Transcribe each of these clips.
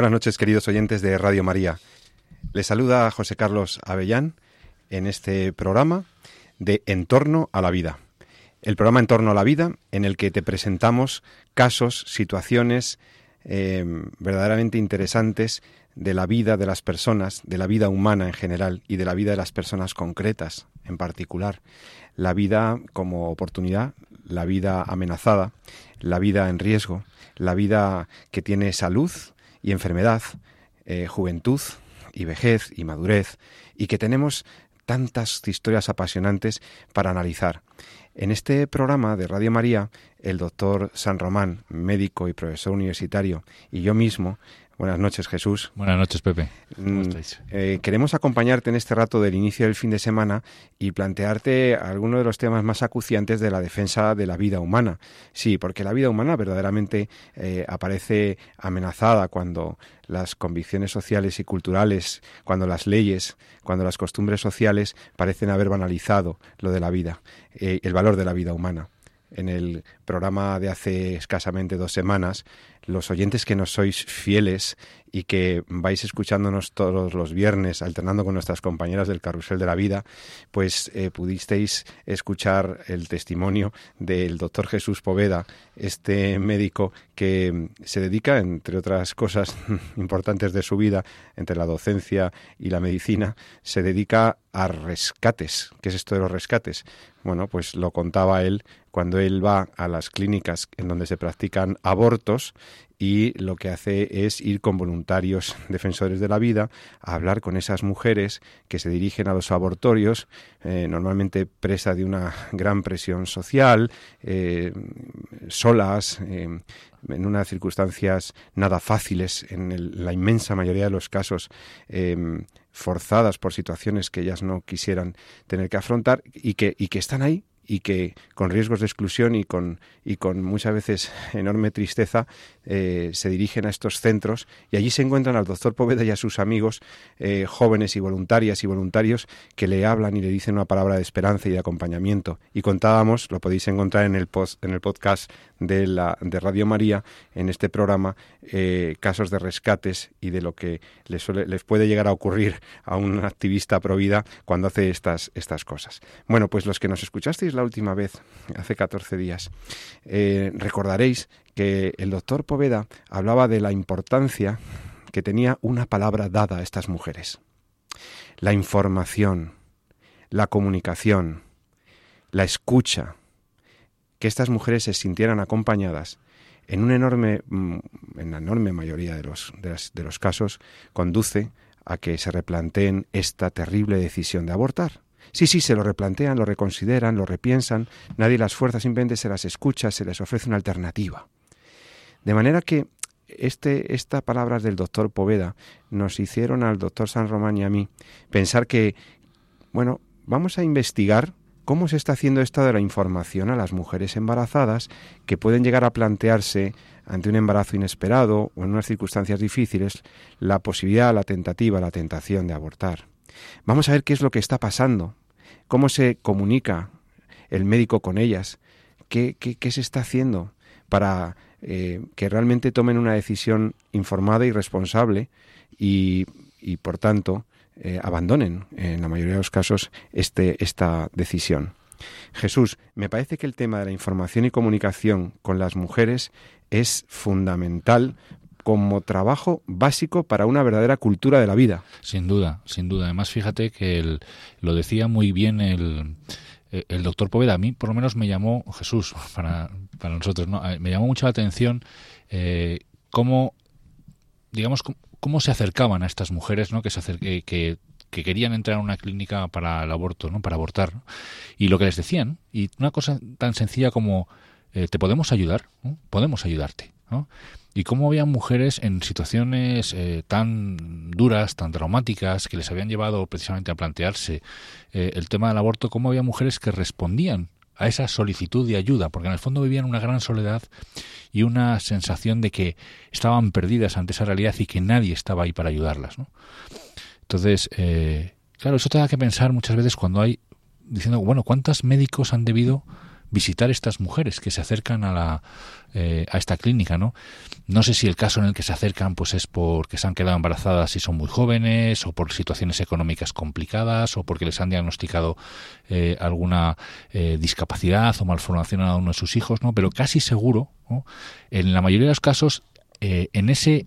Buenas noches, queridos oyentes de Radio María. Les saluda José Carlos Avellán en este programa de En torno a la vida. El programa En torno a la vida en el que te presentamos casos, situaciones eh, verdaderamente interesantes de la vida de las personas, de la vida humana en general y de la vida de las personas concretas en particular. La vida como oportunidad, la vida amenazada, la vida en riesgo, la vida que tiene salud, y enfermedad, eh, juventud y vejez y madurez, y que tenemos tantas historias apasionantes para analizar. En este programa de Radio María, el doctor San Román, médico y profesor universitario, y yo mismo Buenas noches, Jesús. Buenas noches, Pepe. ¿Cómo mm, estáis? Eh, queremos acompañarte en este rato del inicio del fin de semana y plantearte algunos de los temas más acuciantes de la defensa de la vida humana. Sí, porque la vida humana verdaderamente eh, aparece amenazada cuando las convicciones sociales y culturales, cuando las leyes, cuando las costumbres sociales parecen haber banalizado lo de la vida, eh, el valor de la vida humana en el programa de hace escasamente dos semanas, los oyentes que nos sois fieles y que vais escuchándonos todos los viernes, alternando con nuestras compañeras del Carrusel de la Vida, pues eh, pudisteis escuchar el testimonio del doctor Jesús Poveda, este médico que se dedica, entre otras cosas importantes de su vida, entre la docencia y la medicina, se dedica a rescates. ¿Qué es esto de los rescates? Bueno, pues lo contaba él cuando él va a las clínicas en donde se practican abortos y lo que hace es ir con voluntarios defensores de la vida a hablar con esas mujeres que se dirigen a los abortorios, eh, normalmente presa de una gran presión social, eh, solas, eh, en unas circunstancias nada fáciles, en la inmensa mayoría de los casos forzadas por situaciones que ellas no quisieran tener que afrontar y que, y que están ahí y que con riesgos de exclusión y con, y con muchas veces enorme tristeza eh, se dirigen a estos centros y allí se encuentran al doctor Poveda y a sus amigos eh, jóvenes y voluntarias y voluntarios que le hablan y le dicen una palabra de esperanza y de acompañamiento. Y contábamos, lo podéis encontrar en el, post, en el podcast de, la, de Radio María, en este programa, eh, casos de rescates y de lo que les, puede llegar a ocurrir a un activista pro vida cuando hace estas, estas cosas. Bueno, pues los que nos escuchasteis la última vez, hace 14 días, eh, recordaréis que el doctor Poveda hablaba de la importancia que tenía una palabra dada a estas mujeres. La información, la comunicación, la escucha, que estas mujeres se sintieran acompañadas, en una enorme, mm, en la enorme mayoría de los, de los casos, conduce a que se replanteen esta terrible decisión de abortar. Sí, sí, se lo replantean, lo reconsideran, lo repiensan, nadie las fuerza, simplemente se las escucha, se les ofrece una alternativa. De manera que este, estas palabras del doctor Poveda nos hicieron al doctor San Román y a mí pensar que, bueno, vamos a investigar cómo se está haciendo esto de la información a las mujeres embarazadas que pueden llegar a plantearse ante un embarazo inesperado o en unas circunstancias difíciles la posibilidad, la tentativa, la tentación de abortar. Vamos a ver qué es lo que está pasando, cómo se comunica el médico con ellas, qué, qué, se está haciendo para eh, que realmente tomen una decisión informada y responsable y, y por tanto, eh, abandonen en la mayoría de los casos este, esta decisión. Jesús, me parece que el tema de la información y comunicación con las mujeres es fundamental como trabajo básico para una verdadera cultura de la vida. Sin duda, sin duda. Además, fíjate que lo decía muy bien el, el doctor Poveda. A mí, por lo menos, me llamó Jesús para, para nosotros. ¿no? Me llamó mucho la atención eh, cómo, digamos, cómo se acercaban a estas mujeres, ¿no? Que se que, que, querían entrar a una clínica para el aborto, ¿no? Para abortar. Y lo que les decían, y una cosa tan sencilla como eh, te podemos ayudar, podemos ayudarte. ¿no? y cómo había mujeres en situaciones eh, tan duras, tan traumáticas, que les habían llevado precisamente a plantearse eh, el tema del aborto, cómo había mujeres que respondían a esa solicitud de ayuda, porque en el fondo vivían una gran soledad y una sensación de que estaban perdidas ante esa realidad y que nadie estaba ahí para ayudarlas. ¿no? Entonces, eh, claro, eso te da que pensar muchas veces cuando hay, diciendo, bueno, ¿cuántos médicos han debido visitar estas mujeres que se acercan a la eh, a esta clínica no no sé si el caso en el que se acercan pues es porque se han quedado embarazadas y son muy jóvenes o por situaciones económicas complicadas o porque les han diagnosticado eh, alguna eh, discapacidad o malformación a uno de sus hijos no pero casi seguro en la mayoría de los casos en ese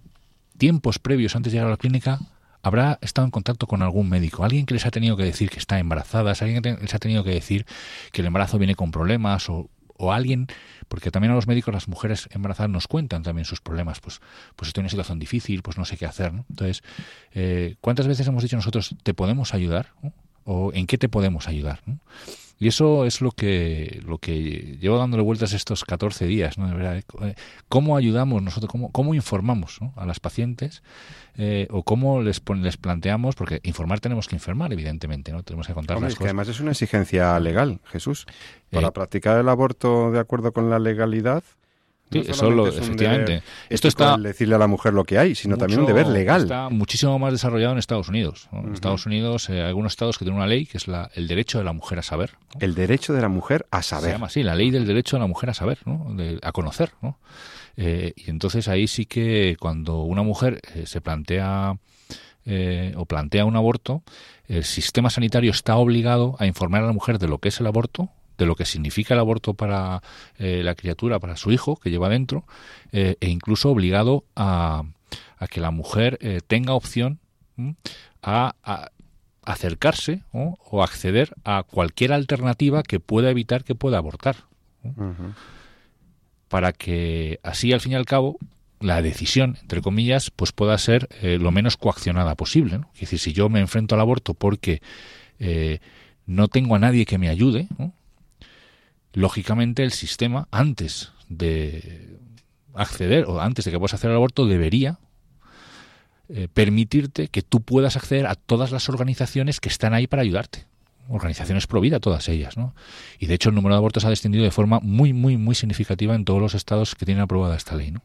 tiempos previos antes de llegar a la clínica habrá estado en contacto con algún médico, alguien que les ha tenido que decir que está embarazada, alguien que les ha tenido que decir que el embarazo viene con problemas o, o alguien, porque también a los médicos las mujeres embarazadas nos cuentan también sus problemas, pues, pues estoy en una situación difícil, pues no sé qué hacer. ¿no? Entonces, eh, ¿cuántas veces hemos dicho nosotros, ¿te podemos ayudar? ¿O en qué te podemos ayudar? Y eso es lo que, lo que llevo dándole vueltas estos 14 días, ¿no? De verdad, eh, ¿Cómo ayudamos nosotros, cómo, cómo informamos a las pacientes eh, o cómo les, les planteamos, porque informar tenemos que informar, evidentemente, ¿no? Tenemos que contar las cosas. Que además es una exigencia legal, Jesús. Para eh, practicar el aborto de acuerdo con la legalidad, Sí, eso efectivamente. Esto está decirle a la mujer lo que hay, sino también un deber legal. Está muchísimo más desarrollado en Estados Unidos. En Estados Unidos hay algunos estados que tienen una ley que es la, el derecho de la mujer a saber. El derecho de la mujer a saber. Se llama así, la ley del derecho de la mujer a saber, ¿no? a conocer, ¿no? Eh, y entonces ahí sí que cuando una mujer eh, se plantea eh, o plantea un aborto, el sistema sanitario está obligado a informar a la mujer de lo que es el aborto, de lo que significa el aborto para eh, la criatura, para su hijo que lleva dentro, eh, e incluso obligado a, a que la mujer eh, tenga opción a, acercarse o acceder a cualquier alternativa que pueda evitar que pueda abortar. Para que así, al fin y al cabo, la decisión, entre comillas, pues pueda ser lo menos coaccionada posible. Es decir, si yo me enfrento al aborto porque no tengo a nadie que me ayude, lógicamente el sistema, antes de acceder o antes de que puedas hacer el aborto, debería eh, permitirte que tú puedas acceder a todas las organizaciones que están ahí para ayudarte. Organizaciones pro vida, todas ellas, ¿no? Y de hecho el número de abortos ha descendido de forma muy, muy, muy significativa en todos los estados que tienen aprobada esta ley, ¿no?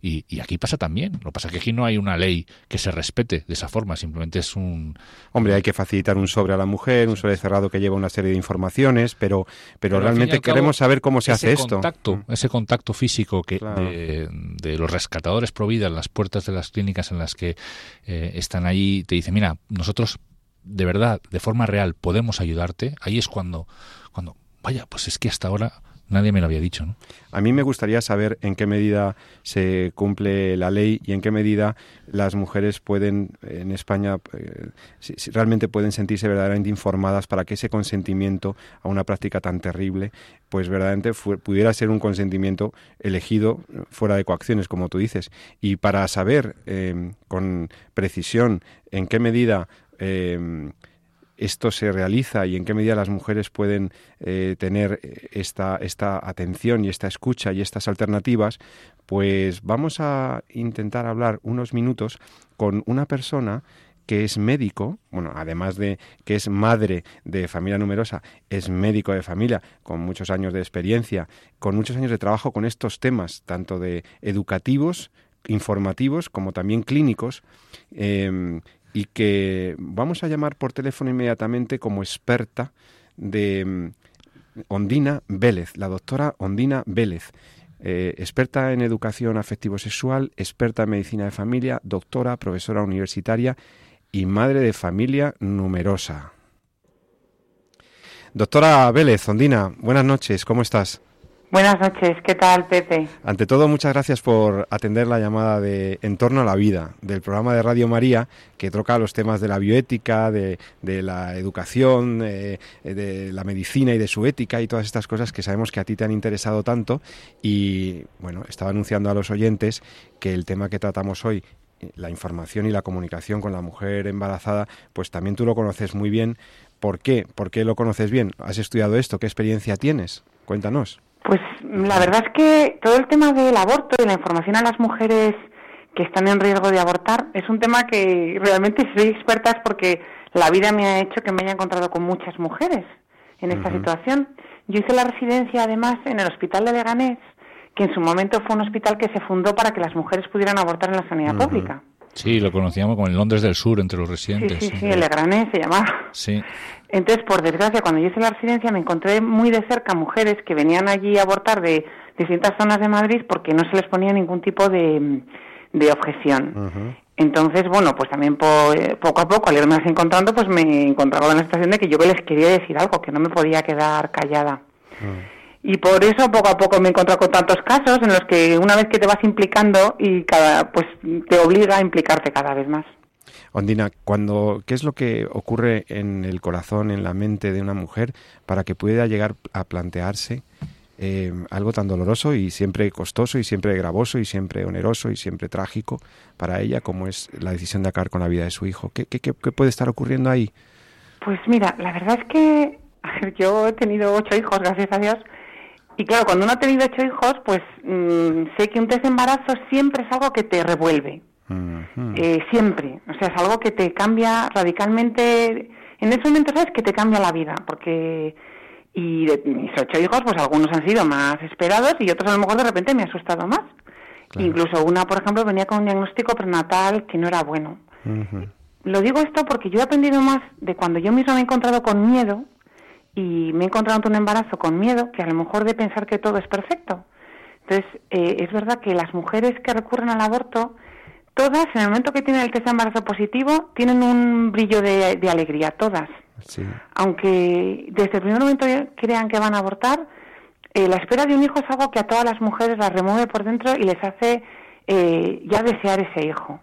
Y, aquí pasa también. Lo que pasa es que aquí no hay una ley que se respete de esa forma, simplemente es un... Hombre, hay que facilitar un sobre a la mujer, un sobre cerrado que lleva una serie de informaciones, pero, pero, realmente queremos saber cómo se hace esto. Contacto, mm. ese contacto físico que de, los rescatadores pro vida en las puertas de las clínicas en las que eh, están ahí, te dicen, mira, nosotros de verdad, de forma real, podemos ayudarte, ahí es cuando, cuando, vaya, pues es que hasta ahora Nadie me lo había dicho. ¿no? A mí me gustaría saber en qué medida se cumple la ley y en qué medida las mujeres pueden, en España, eh, realmente pueden sentirse verdaderamente informadas para que ese consentimiento a una práctica tan terrible, pues verdaderamente pudiera ser un consentimiento elegido fuera de coacciones, como tú dices. Y para saber eh, con precisión en qué medida eh, esto se realiza y en qué medida las mujeres pueden eh, tener eh, esta, esta atención y esta escucha y estas alternativas, pues vamos a intentar hablar unos minutos con una persona que es médico, bueno, además de que es madre de familia numerosa, es médico de familia, con muchos años de experiencia, con muchos años de trabajo con estos temas, tanto de educativos, informativos, como también clínicos, em, y que vamos a llamar por teléfono inmediatamente como experta de mm, Ondina Vélez, la doctora Ondina Vélez. Eh, experta en educación afectivo-sexual, experta en medicina de familia, doctora, profesora universitaria y madre de familia numerosa. Doctora Vélez, Ondina, buenas noches, ¿cómo estás? Buenas noches, ¿qué tal, Pepe? Ante todo, muchas gracias por atender la llamada de En torno a la vida, del programa de Radio María, que toca los temas de la bioética, de, la educación, de, de, la medicina y de su ética y todas estas cosas que sabemos que a ti te han interesado tanto. Y bueno, estaba anunciando a los oyentes que el tema que tratamos hoy la información y la comunicación con la mujer embarazada, pues también tú lo conoces muy bien. ¿Por qué? ¿Por qué lo conoces bien? ¿Has estudiado esto? ¿Qué experiencia tienes? Cuéntanos. Pues la verdad es que todo el tema del aborto y la información a las mujeres que están en riesgo de abortar es un tema que realmente soy experta porque la vida me ha hecho que me haya encontrado con muchas mujeres en esta situación. Yo hice la residencia además en el hospital de Leganés, que en su momento fue un hospital que se fundó para que las mujeres pudieran abortar en la sanidad pública. Sí, lo conocíamos como el Londres del Sur entre los residentes. Sí, sí, sí, el Leganés se llamaba. Sí. Entonces, por desgracia, cuando yo hice la residencia me encontré muy de cerca mujeres que venían allí a abortar de distintas zonas de Madrid porque no se les ponía ningún tipo de, de objeción. Entonces, bueno, pues también eh, poco a poco, al irme encontrando, pues me encontraba en la situación de que yo les quería decir algo, que no me podía quedar callada. Y por eso poco a poco me he encontrado con tantos casos en los que una vez que te vas implicando y cada, pues te obliga a implicarte cada vez más. Ondina, cuando, ¿qué es lo que ocurre en el corazón, en la mente de una mujer para que pueda llegar a plantearse eh, algo tan doloroso y siempre costoso y siempre gravoso y siempre oneroso y siempre trágico para ella como es la decisión de acabar con la vida de su hijo? ¿Qué, qué, qué puede estar ocurriendo ahí? Pues mira, la verdad es que yo he tenido ocho hijos, gracias a Dios, y claro, cuando uno ha tenido ocho hijos, pues mm, sé que un test de embarazo siempre es algo que te revuelve. Eh, siempre. O sea, es algo que te cambia radicalmente. En ese momento sabes que te cambia la vida, porque. Y de mis ocho hijos, pues algunos han sido más esperados y otros a lo mejor de repente me ha asustado más. Incluso una, por ejemplo, venía con un diagnóstico prenatal que no era bueno. Lo digo esto porque yo he aprendido más de cuando yo misma me he encontrado con miedo y me he encontrado ante un embarazo con miedo que a lo mejor de pensar que todo es perfecto. Entonces, eh, es verdad que las mujeres que recurren al aborto, todas, en el momento que tienen el test de embarazo positivo, tienen un brillo de, alegría, todas. Aunque desde el primer momento crean que van a abortar, eh, la espera de un hijo es algo que a todas las mujeres las remueve por dentro y les hace eh, ya desear ese hijo.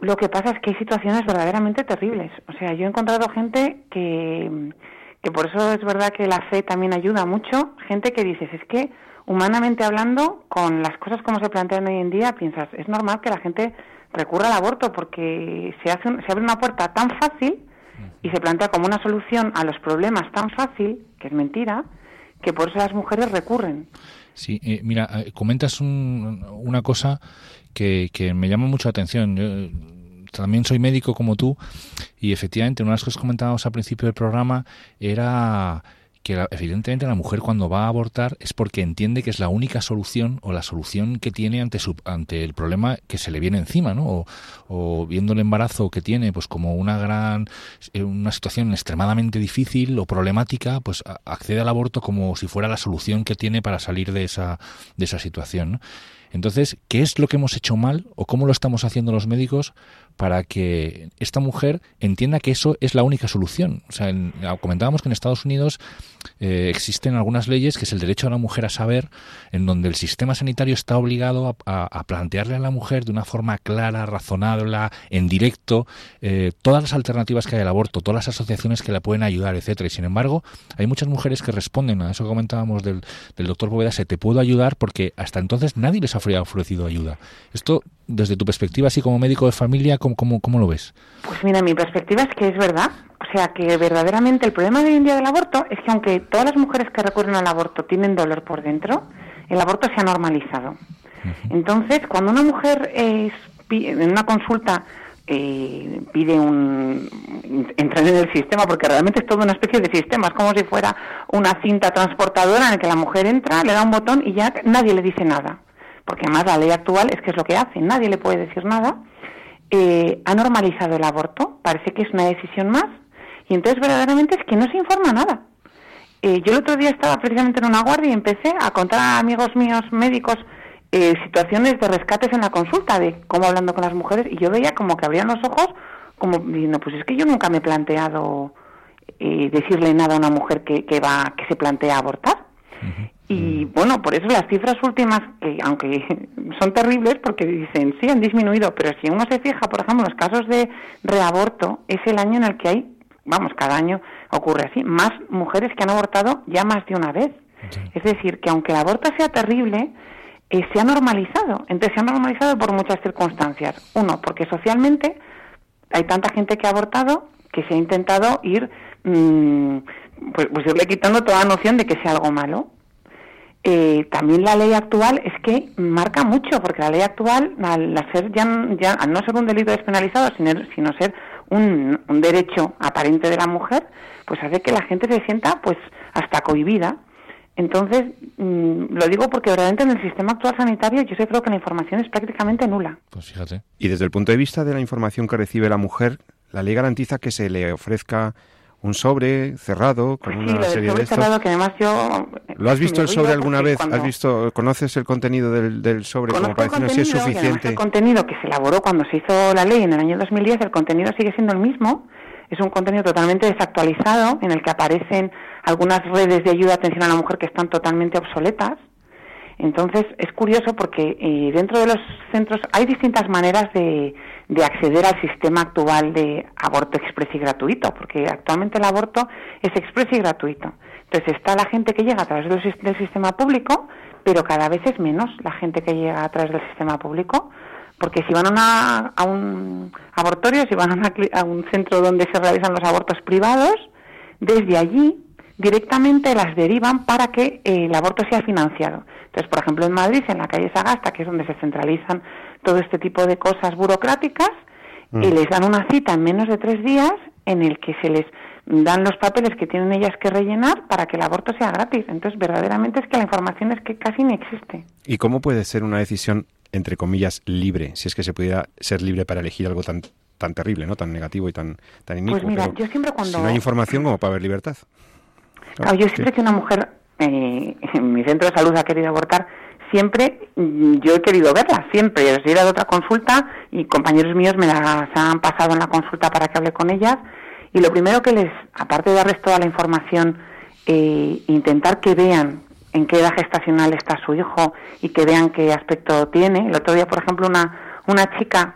Lo que pasa es que hay situaciones verdaderamente terribles. O sea, yo he encontrado gente que que por eso es verdad que la fe también ayuda mucho. Gente que dices, es que humanamente hablando, con las cosas como se plantean hoy en día, piensas, es normal que la gente recurra al aborto porque se, hace se abre una puerta tan fácil y se plantea como una solución a los problemas tan fácil, que es mentira, que por eso las mujeres recurren. Sí, eh, mira, eh, comentas una cosa que, que, me llama mucho la atención. Yo, también soy médico como tú y efectivamente una de las cosas que comentábamos al principio del programa era que evidentemente la mujer cuando va a abortar es porque entiende que es la única solución o la solución que tiene ante su, ante el problema que se le viene encima, ¿no? O, viendo el embarazo que tiene pues como una gran eh, una situación extremadamente difícil o problemática, pues accede al aborto como si fuera la solución que tiene para salir de esa de esa situación, ¿no? Entonces, ¿qué es lo que hemos hecho mal o cómo lo estamos haciendo los médicos para que esta mujer entienda que eso es la única solución? O sea, comentábamos que en Estados Unidos eh, existen algunas leyes que es el derecho a la mujer a saber, en donde el sistema sanitario está obligado a, plantearle a la mujer de una forma clara, razonable, en directo, eh, todas las alternativas que hay al aborto, todas las asociaciones que la pueden ayudar, etcétera. Y sin embargo, hay muchas mujeres que responden a eso que comentábamos del, del doctor Poveda, se te puedo ayudar porque hasta entonces nadie les ha ha ofrecido ayuda. Esto, desde tu perspectiva, así como médico de familia, ¿cómo, cómo, cómo lo ves? Pues mira, mi perspectiva es que es verdad. O sea, que verdaderamente el problema de hoy en día del aborto es que aunque todas las mujeres que recurren al aborto tienen dolor por dentro, el aborto se ha normalizado. Entonces, cuando una mujer es, en una consulta eh, pide un entrar en el sistema porque realmente es toda una especie de sistema es como si fuera una cinta transportadora en la que la mujer entra le da un botón y ya nadie le dice nada porque además la ley actual es que es lo que hace, nadie le puede decir nada, eh, ha normalizado el aborto, parece que es una decisión más, y entonces verdaderamente es que no se informa nada. Eh, yo el otro día estaba precisamente en una guardia y empecé a contar a amigos míos médicos eh, situaciones de rescates en la consulta, de cómo hablando con las mujeres, y yo veía como que abrían los ojos, como diciendo, pues es que yo nunca me he planteado decirle nada a una mujer que, que, va, que se plantea abortar. Y mm. bueno, por eso las cifras últimas, que aunque son terribles porque dicen sí han disminuido, pero si uno se fija, por ejemplo, los casos de reaborto, es el año en el que hay, vamos, cada año ocurre así, más mujeres que han abortado ya más de una vez. Es decir, que aunque el aborto sea terrible, eh, se ha normalizado. Entonces se ha normalizado por muchas circunstancias. Uno, porque socialmente hay tanta gente que ha abortado que se ha intentado ir, mm, pues, pues irle quitando toda noción de que sea algo malo eh, también la ley actual es que marca mucho, porque la ley actual, al, ser ya, al no ser un delito despenalizado, sino, sino ser un, un, derecho aparente de la mujer, pues hace que la gente se sienta pues hasta cohibida. Entonces, mm, lo digo porque verdaderamente en el sistema actual sanitario yo creo que la información es prácticamente nula. Pues fíjate. Y desde el punto de vista de la información que recibe la mujer, la ley garantiza que se le ofrezca un sobre cerrado con una serie de cerrado que además yo ¿Lo has visto el sobre alguna vez? ¿Has visto conoces el contenido del, del sobre como para decirnos si es suficiente? El contenido que se elaboró cuando se hizo la ley en el año 2010, el contenido sigue siendo el mismo. Es un contenido totalmente desactualizado en el que aparecen algunas redes de ayuda a atención a la mujer que están totalmente obsoletas. Entonces es curioso porque eh, dentro de los centros hay distintas maneras de, de acceder al sistema actual de aborto expreso y gratuito, porque actualmente el aborto es expreso y gratuito. Entonces está la gente que llega a través del, sistema público, pero cada vez es menos la gente que llega a través del sistema público, porque si van a, a un abortorio, si van a, un centro donde se realizan los abortos privados, desde allí directamente las derivan para que el aborto sea financiado. Entonces, por ejemplo, en Madrid, en la calle Sagasta, que es donde se centralizan todo este tipo de cosas burocráticas y mm. les dan una cita en menos de tres días en el que se les dan los papeles que tienen ellas que rellenar para que el aborto sea gratis. Entonces, verdaderamente es que la información es que casi no existe. ¿Y cómo puede ser una decisión, entre comillas, libre, si es que se pudiera ser libre para elegir algo tan tan terrible, ¿no? Tan negativo y tan, tan inicuo. Pues mira, yo siempre cuando... Si no hay información, ¿cómo para haber libertad? yo siempre que una mujer eh, en mi centro de salud ha querido abortar, siempre yo he querido verla, siempre. Yo he ido a otra consulta y compañeros míos me las han pasado en la consulta para que hable con ellas. Y lo primero que les, aparte de darles toda la información, eh, intentar que vean en qué edad gestacional está su hijo y que vean qué aspecto tiene. El otro día, por ejemplo, una, una chica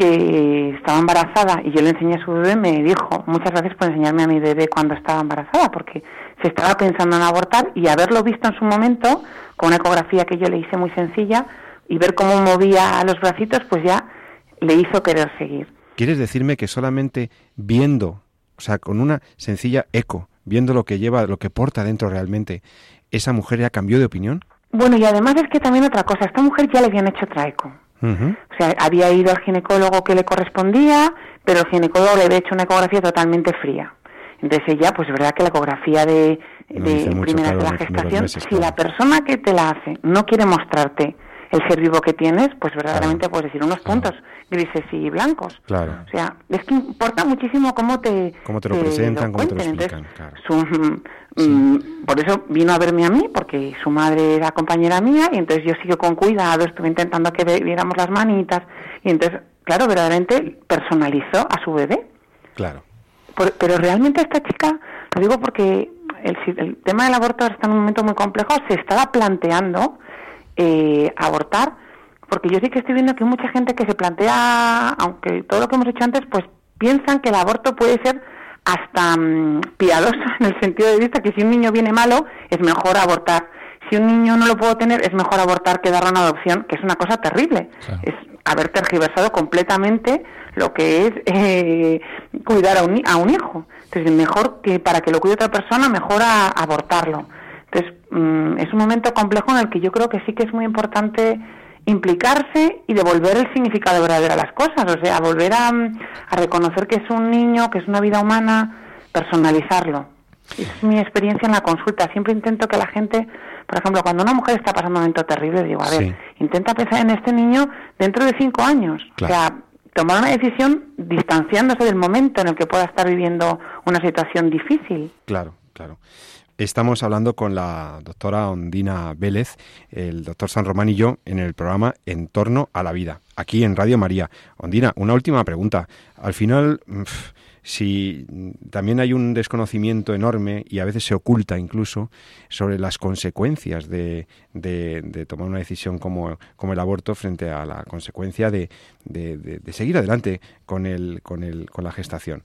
que estaba embarazada y yo le enseñé a su bebé, me dijo, muchas gracias por enseñarme a mi bebé cuando estaba embarazada, porque se estaba pensando en abortar y haberlo visto en su momento, con una ecografía que yo le hice muy sencilla, y ver cómo movía los bracitos, pues ya le hizo querer seguir. ¿Quieres decirme que solamente viendo, o sea, con una sencilla eco, viendo lo que lleva, lo que porta dentro realmente, esa mujer ya cambió de opinión? Bueno, y además es que también otra cosa, a esta mujer ya le habían hecho otra eco. O sea, había ido al ginecólogo que le correspondía, pero el ginecólogo le había hecho una ecografía totalmente fría. Entonces ella, pues es verdad que la ecografía de, de primera de la gestación, si la persona que te la hace no quiere mostrarte el ser vivo que tienes, pues verdaderamente puedes decir unos puntos grises y blancos. Claro. O sea, es que importa muchísimo cómo te, cómo te lo presentan, cómo te lo explican. Mm, por eso vino a verme a mí, porque su madre era compañera mía, y entonces yo sigo con cuidado, estuve intentando que viéramos las manitas, y entonces, claro, verdaderamente personalizó a su bebé. Claro pero realmente esta chica, lo digo porque el, tema del aborto está en un momento muy complejo, se estaba planteando eh, abortar, porque yo sí que estoy viendo que hay mucha gente que se plantea, aunque todo lo que hemos hecho antes, pues piensan que el aborto puede ser hasta mm, piadoso en el sentido de vista que si un niño viene malo es mejor abortar. Si un niño no lo puedo tener es mejor abortar que darle una adopción, que es una cosa terrible. Es haber tergiversado completamente lo que es eh, cuidar a un, a un hijo. Entonces, mejor que para que lo cuide otra persona, mejor abortarlo. Entonces, mm, es un momento complejo en el que yo creo que sí que es muy importante implicarse y devolver el significado verdadero a las cosas, o sea, volver a, a reconocer que es un niño, que es una vida humana, personalizarlo. Es mi experiencia en la consulta. Siempre intento que la gente, por ejemplo, cuando una mujer está pasando un momento terrible, digo, a ver, intenta pensar en este niño dentro de cinco años. O sea, tomar una decisión distanciándose del momento en el que pueda estar viviendo una situación difícil. Claro, claro. Estamos hablando con la doctora Ondina Vélez, el doctor San Román y yo en el programa En torno a la vida, aquí en Radio María. Ondina, una última pregunta. Al final, si también hay un desconocimiento enorme y a veces se oculta incluso sobre las consecuencias de, tomar una decisión como, el aborto frente a la consecuencia de, de seguir adelante con, el, con, el, con la gestación.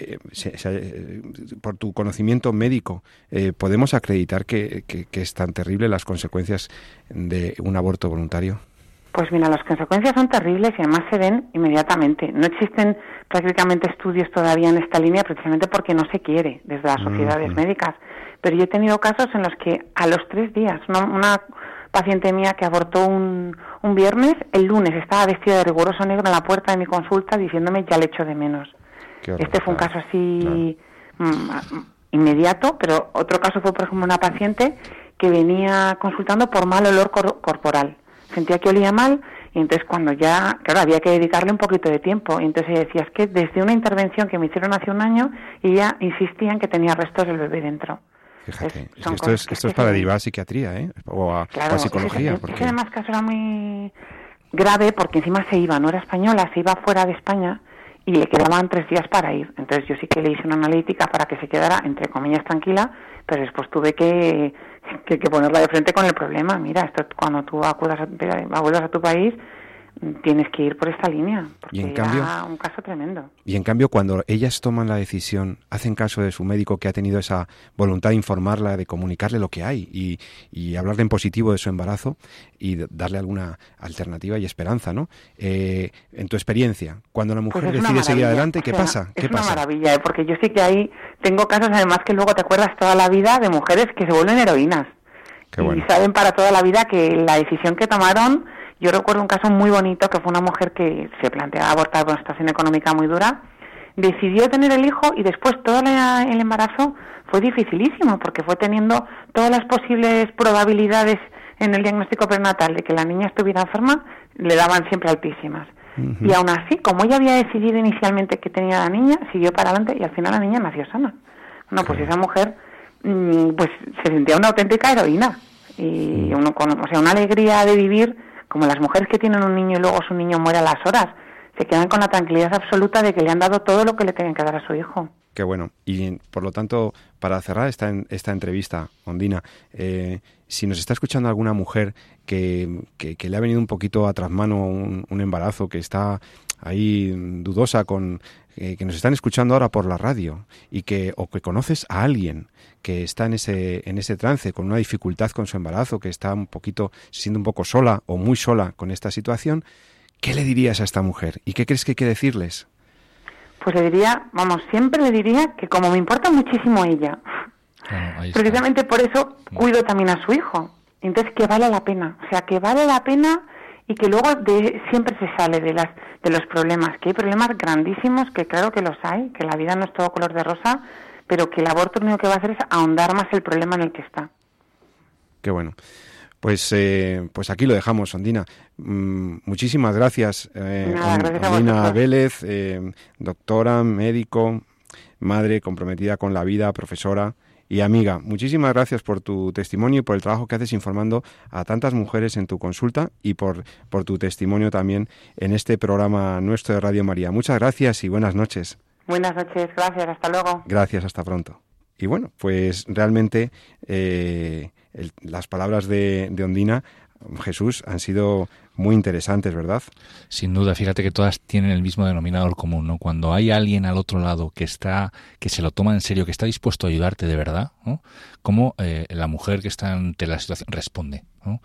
Mm, eh, eh, por tu conocimiento médico, eh, ¿podemos acreditar que, que es tan terrible las consecuencias de un aborto voluntario? Pues mira, las consecuencias son terribles y además se ven inmediatamente. No existen prácticamente estudios todavía en esta línea precisamente porque no se quiere desde las sociedades médicas. pero yo he tenido casos en los que a los tres días, una, paciente mía que abortó un, un viernes, el lunes estaba vestida de riguroso negro en la puerta de mi consulta diciéndome ya le echo de menos. Este fue un caso así mm, inmediato, pero otro caso fue, por ejemplo, una paciente que venía consultando por mal olor corporal. Sentía que olía mal y entonces cuando ya, claro, había que dedicarle un poquito de tiempo. Y entonces decía, es que desde una intervención que me hicieron hace un año, y ya insistían que tenía restos del bebé dentro. Fíjate, esto es, esto es para derivar a psiquiatría, ¿eh? O a, psicología. porque... Es que además caso era muy grave porque encima se iba, no era española, se iba fuera de España y le quedaban tres días para ir. Entonces yo sí que le hice una analítica para que se quedara, entre comillas, tranquila, pero después tuve que, que, ponerla de frente con el problema. Mira, esto cuando tú acudas a, vuelvas a tu país, tienes que ir por esta línea. Porque y en cambio, un caso tremendo. Y en cambio, cuando ellas toman la decisión, hacen caso de su médico que ha tenido esa voluntad de informarla, de comunicarle lo que hay y, y hablarle en positivo de su embarazo y darle alguna alternativa y esperanza, ¿no? Eh, en tu experiencia, cuando la mujer pues decide seguir adelante, ¿qué pasa? ¿Qué es una maravilla, ¿eh? porque yo sí que ahí tengo casos, además que luego te acuerdas toda la vida de mujeres que se vuelven heroínas. y saben para toda la vida que la decisión que tomaron yo recuerdo un caso muy bonito que fue una mujer que se planteaba abortar con una situación económica muy dura, decidió tener el hijo y después todo el embarazo fue dificilísimo porque fue teniendo todas las posibles probabilidades en el diagnóstico prenatal de que la niña estuviera enferma, le daban siempre altísimas. Y aún así, como ella había decidido inicialmente que tenía la niña, siguió para adelante y al final la niña nació sana. No, pues esa mujer mm, pues se sentía una auténtica heroína. Y uno con, o sea, una alegría de vivir como las mujeres que tienen un niño y luego su niño muere a las horas, se quedan con la tranquilidad absoluta de que le han dado todo lo que le tienen que dar a su hijo. Qué bueno. Y por lo tanto, para cerrar esta, esta entrevista, Ondina, eh, si nos está escuchando alguna mujer que, que, le ha venido un poquito a trasmano un, un embarazo, que está ahí dudosa con eh, que nos están escuchando ahora por la radio y que o que conoces a alguien que está en ese en ese trance con una dificultad con su embarazo, que está un poquito siendo un poco sola o muy sola con esta situación, ¿qué le dirías a esta mujer y qué crees que hay que decirles? Pues le diría, vamos, siempre le diría que como me importa muchísimo ella, precisamente por eso mm. cuido también a su hijo. Entonces que vale la pena, o sea, que vale la pena y que luego de, siempre se sale de las de los problemas, que hay problemas grandísimos, que claro que los hay, que la vida no es todo color de rosa, pero que el aborto lo único que va a hacer es ahondar más el problema en el que está. Qué bueno. Pues, eh, pues aquí lo dejamos, Ondina. Mm, muchísimas gracias, eh, gracias Ondina Vélez, eh, doctora, médico, madre comprometida con la vida, profesora y amiga, muchísimas gracias por tu testimonio y por el trabajo que haces informando a tantas mujeres en tu consulta y por, por tu testimonio también en este programa nuestro de Radio María. Muchas gracias y buenas noches. Buenas noches, gracias, hasta luego. Gracias, hasta pronto. Y bueno, pues realmente eh, las palabras de, de Ondina, Jesús, han sido muy interesantes, ¿verdad? Sin duda, fíjate que todas tienen el mismo denominador común, ¿no? Cuando hay alguien al otro lado que está, que se lo toma en serio, que está dispuesto a ayudarte de verdad, ¿no? Como eh, la mujer que está ante la situación responde, ¿no?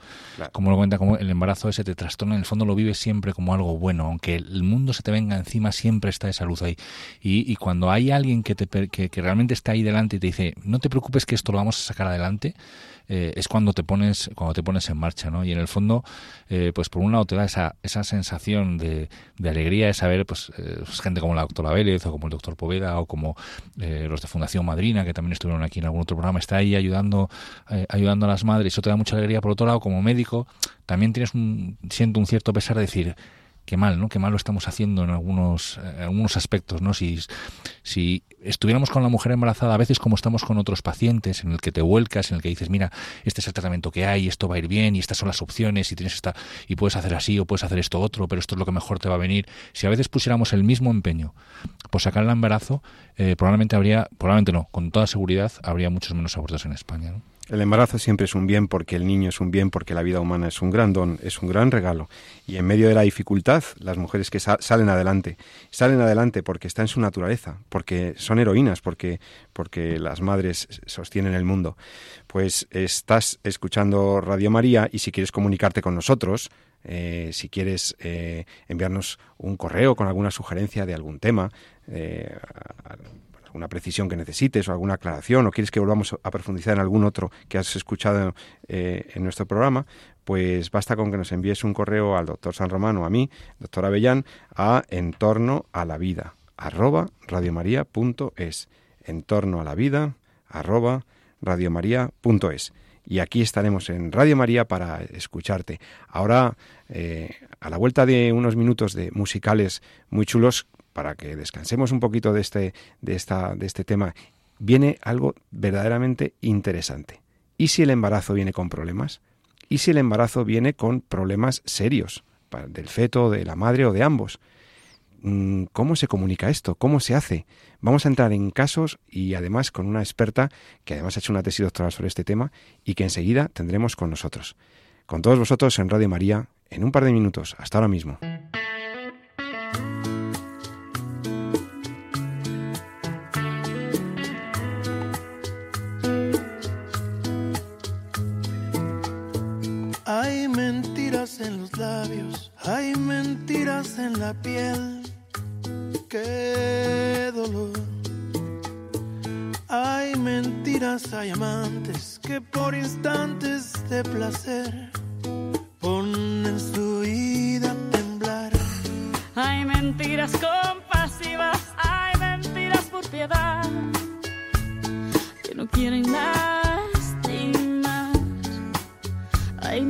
Como lo cuenta, como el embarazo ese te trastorna, en el fondo lo vives siempre como algo bueno, aunque el mundo se te venga encima, siempre está esa luz ahí. Y, y cuando hay alguien que, te, que, que realmente está ahí delante y te dice, no te preocupes que esto lo vamos a sacar adelante, eh, es cuando te pones cuando te pones en marcha no y en el fondo eh, pues por un lado te da esa, esa sensación de, de alegría de saber pues, eh, pues gente como la doctora Vélez o como el doctor Poveda o como los de Fundación Madrina que también estuvieron aquí en algún otro programa está ahí ayudando ayudando a las madres. Eso te da mucha alegría. Por otro lado como médico también tienes un siento un cierto pesar de decir qué mal, ¿no? Qué mal lo estamos haciendo en algunos, en algunos aspectos, ¿no? Si, si estuviéramos con la mujer embarazada, a veces como estamos con otros pacientes, en el que te vuelcas, en el que dices, mira, este es el tratamiento que hay, esto va a ir bien, y estas son las opciones, y tienes esta, y puedes hacer así, o puedes hacer esto otro, pero esto es lo que mejor te va a venir. Si a veces pusiéramos el mismo empeño por sacar el embarazo, eh, probablemente habría, probablemente no, con toda seguridad habría muchos menos abortos en España, ¿no? El embarazo siempre es un bien porque el niño es un bien, porque la vida humana es un gran don, es un gran regalo. Y en medio de la dificultad, las mujeres que salen adelante, salen adelante porque está en su naturaleza, porque son heroínas, porque, porque las madres sostienen el mundo. Pues estás escuchando Radio María y si quieres comunicarte con nosotros, eh, si quieres eh, enviarnos un correo con alguna sugerencia de algún tema, eh, alguna precisión que necesites o alguna aclaración o quieres que volvamos a profundizar en algún otro que has escuchado eh, en nuestro programa, pues basta con que nos envíes un correo al doctor San Romano, a mí, doctor Avellán, a entorno a la vida, arroba radiomaria.es. Entorno a la vida, arroba radiomaria.es. Y aquí estaremos en Radio María para escucharte. Ahora, eh, a la vuelta de unos minutos de musicales muy chulos, para que descansemos un poquito de este, de esta, de este tema, viene algo verdaderamente interesante. ¿Y si el embarazo viene con problemas? ¿Y si el embarazo viene con problemas serios del feto, de la madre o de ambos? Mm, ¿Cómo se comunica esto? ¿Cómo se hace? Vamos a entrar en casos y además con una experta que además ha hecho una tesis doctoral sobre este tema y que enseguida tendremos con nosotros. Con todos vosotros en Radio María en un par de minutos. Hasta ahora mismo. Labios, hay mentiras en la piel. Qué dolor. Hay mentiras, hay amantes que por instantes de placer ponen su vida a temblar. Hay mentiras compasivas, hay mentiras por piedad que no quieren nada hay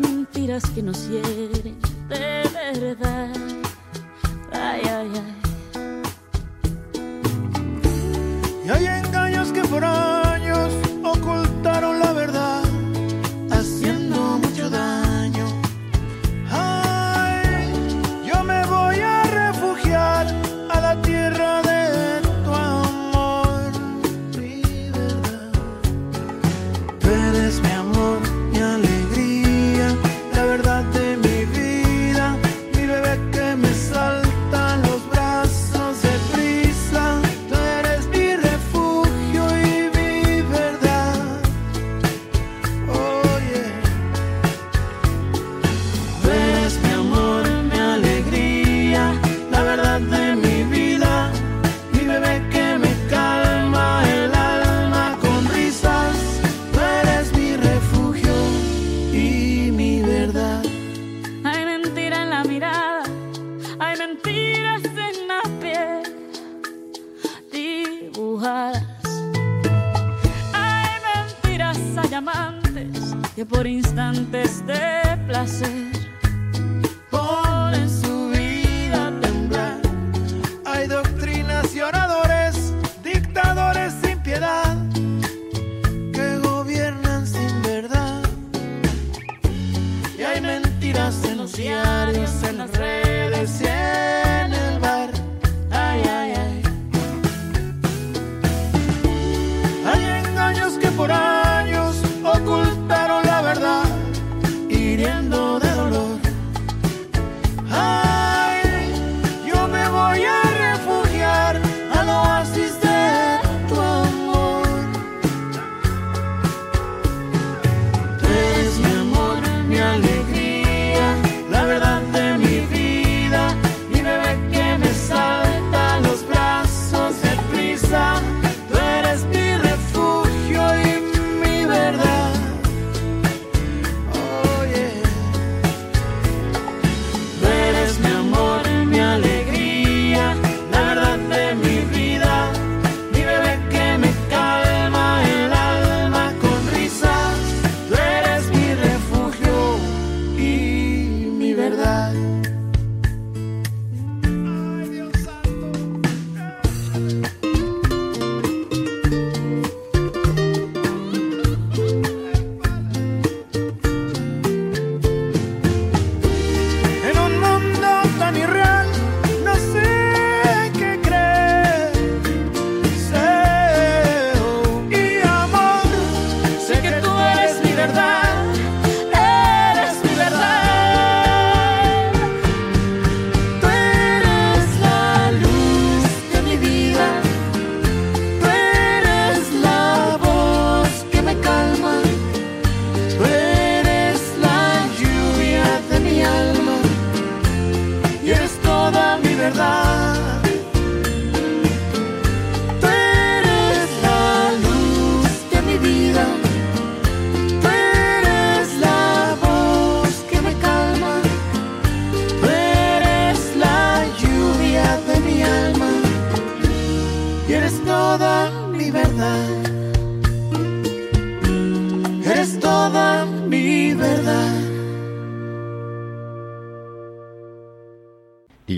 mentiras que nos hieren de verdad. Ay, ay, ay.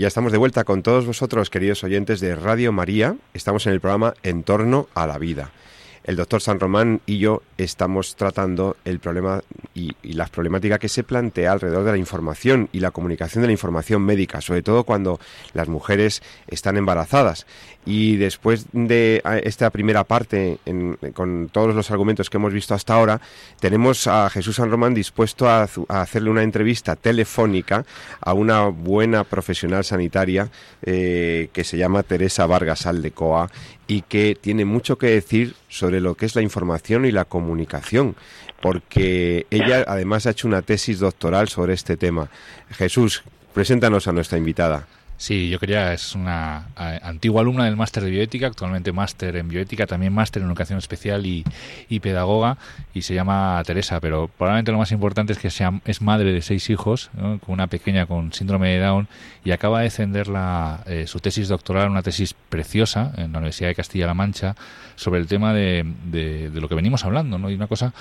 Estamos de vuelta con todos vosotros, queridos oyentes de Radio María. Estamos en el programa En torno a la vida. El doctor San Román y yo estamos tratando el problema y, y la problemática que se plantea alrededor de la información y la comunicación de la información médica, sobre todo cuando las mujeres están embarazadas. Y después de esta primera parte, con todos los argumentos que hemos visto hasta ahora, tenemos a Jesús San Román dispuesto a hacerle una entrevista telefónica a una buena profesional sanitaria eh, que se llama Teresa Vargas Aldecoa y que tiene mucho que decir sobre lo que es la información y la comunicación, porque ella además ha hecho una tesis doctoral sobre este tema. Jesús, preséntanos a nuestra invitada. Sí, yo quería, es una antigua alumna del máster de bioética, actualmente máster en bioética, también máster en educación especial y, y pedagoga, y se llama Teresa, pero probablemente lo más importante es que sea, es madre de seis hijos, con una pequeña con síndrome de Down, y acaba de defender la, eh, su tesis doctoral, una tesis preciosa en la Universidad de Castilla-La Mancha, sobre el tema de, de- de lo que venimos hablando, ¿no? Y una cosa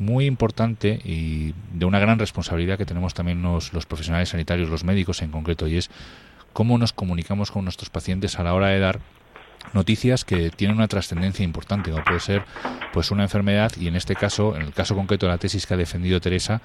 muy importante y de una gran responsabilidad que tenemos también los, los profesionales sanitarios, los médicos en concreto, y es cómo nos comunicamos con nuestros pacientes a la hora de dar noticias que tienen una trascendencia importante, como puede ser pues una enfermedad y en este caso, en el caso concreto de la tesis que ha defendido Teresa,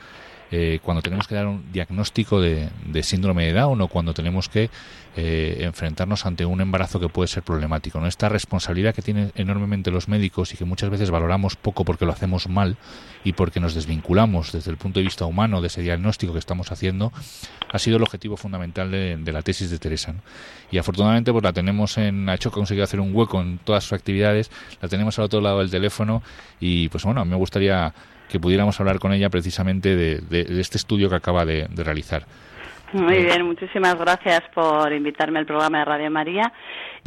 eh, cuando tenemos que dar un diagnóstico de, de síndrome de Down o cuando tenemos que eh, enfrentarnos ante un embarazo que puede ser problemático. ¿no? Esta responsabilidad que tienen enormemente los médicos y que muchas veces valoramos poco porque lo hacemos mal y porque nos desvinculamos desde el punto de vista humano de ese diagnóstico que estamos haciendo, ha sido el objetivo fundamental de, de la tesis de Teresa. Y afortunadamente pues la tenemos en, ha hecho conseguido hacer un hueco en todas sus actividades, la tenemos al otro lado del teléfono y pues bueno, a mí me gustaría que pudiéramos hablar con ella precisamente de, de- de este estudio que acaba de, de realizar. Muy bien, muchísimas gracias por invitarme al programa de Radio María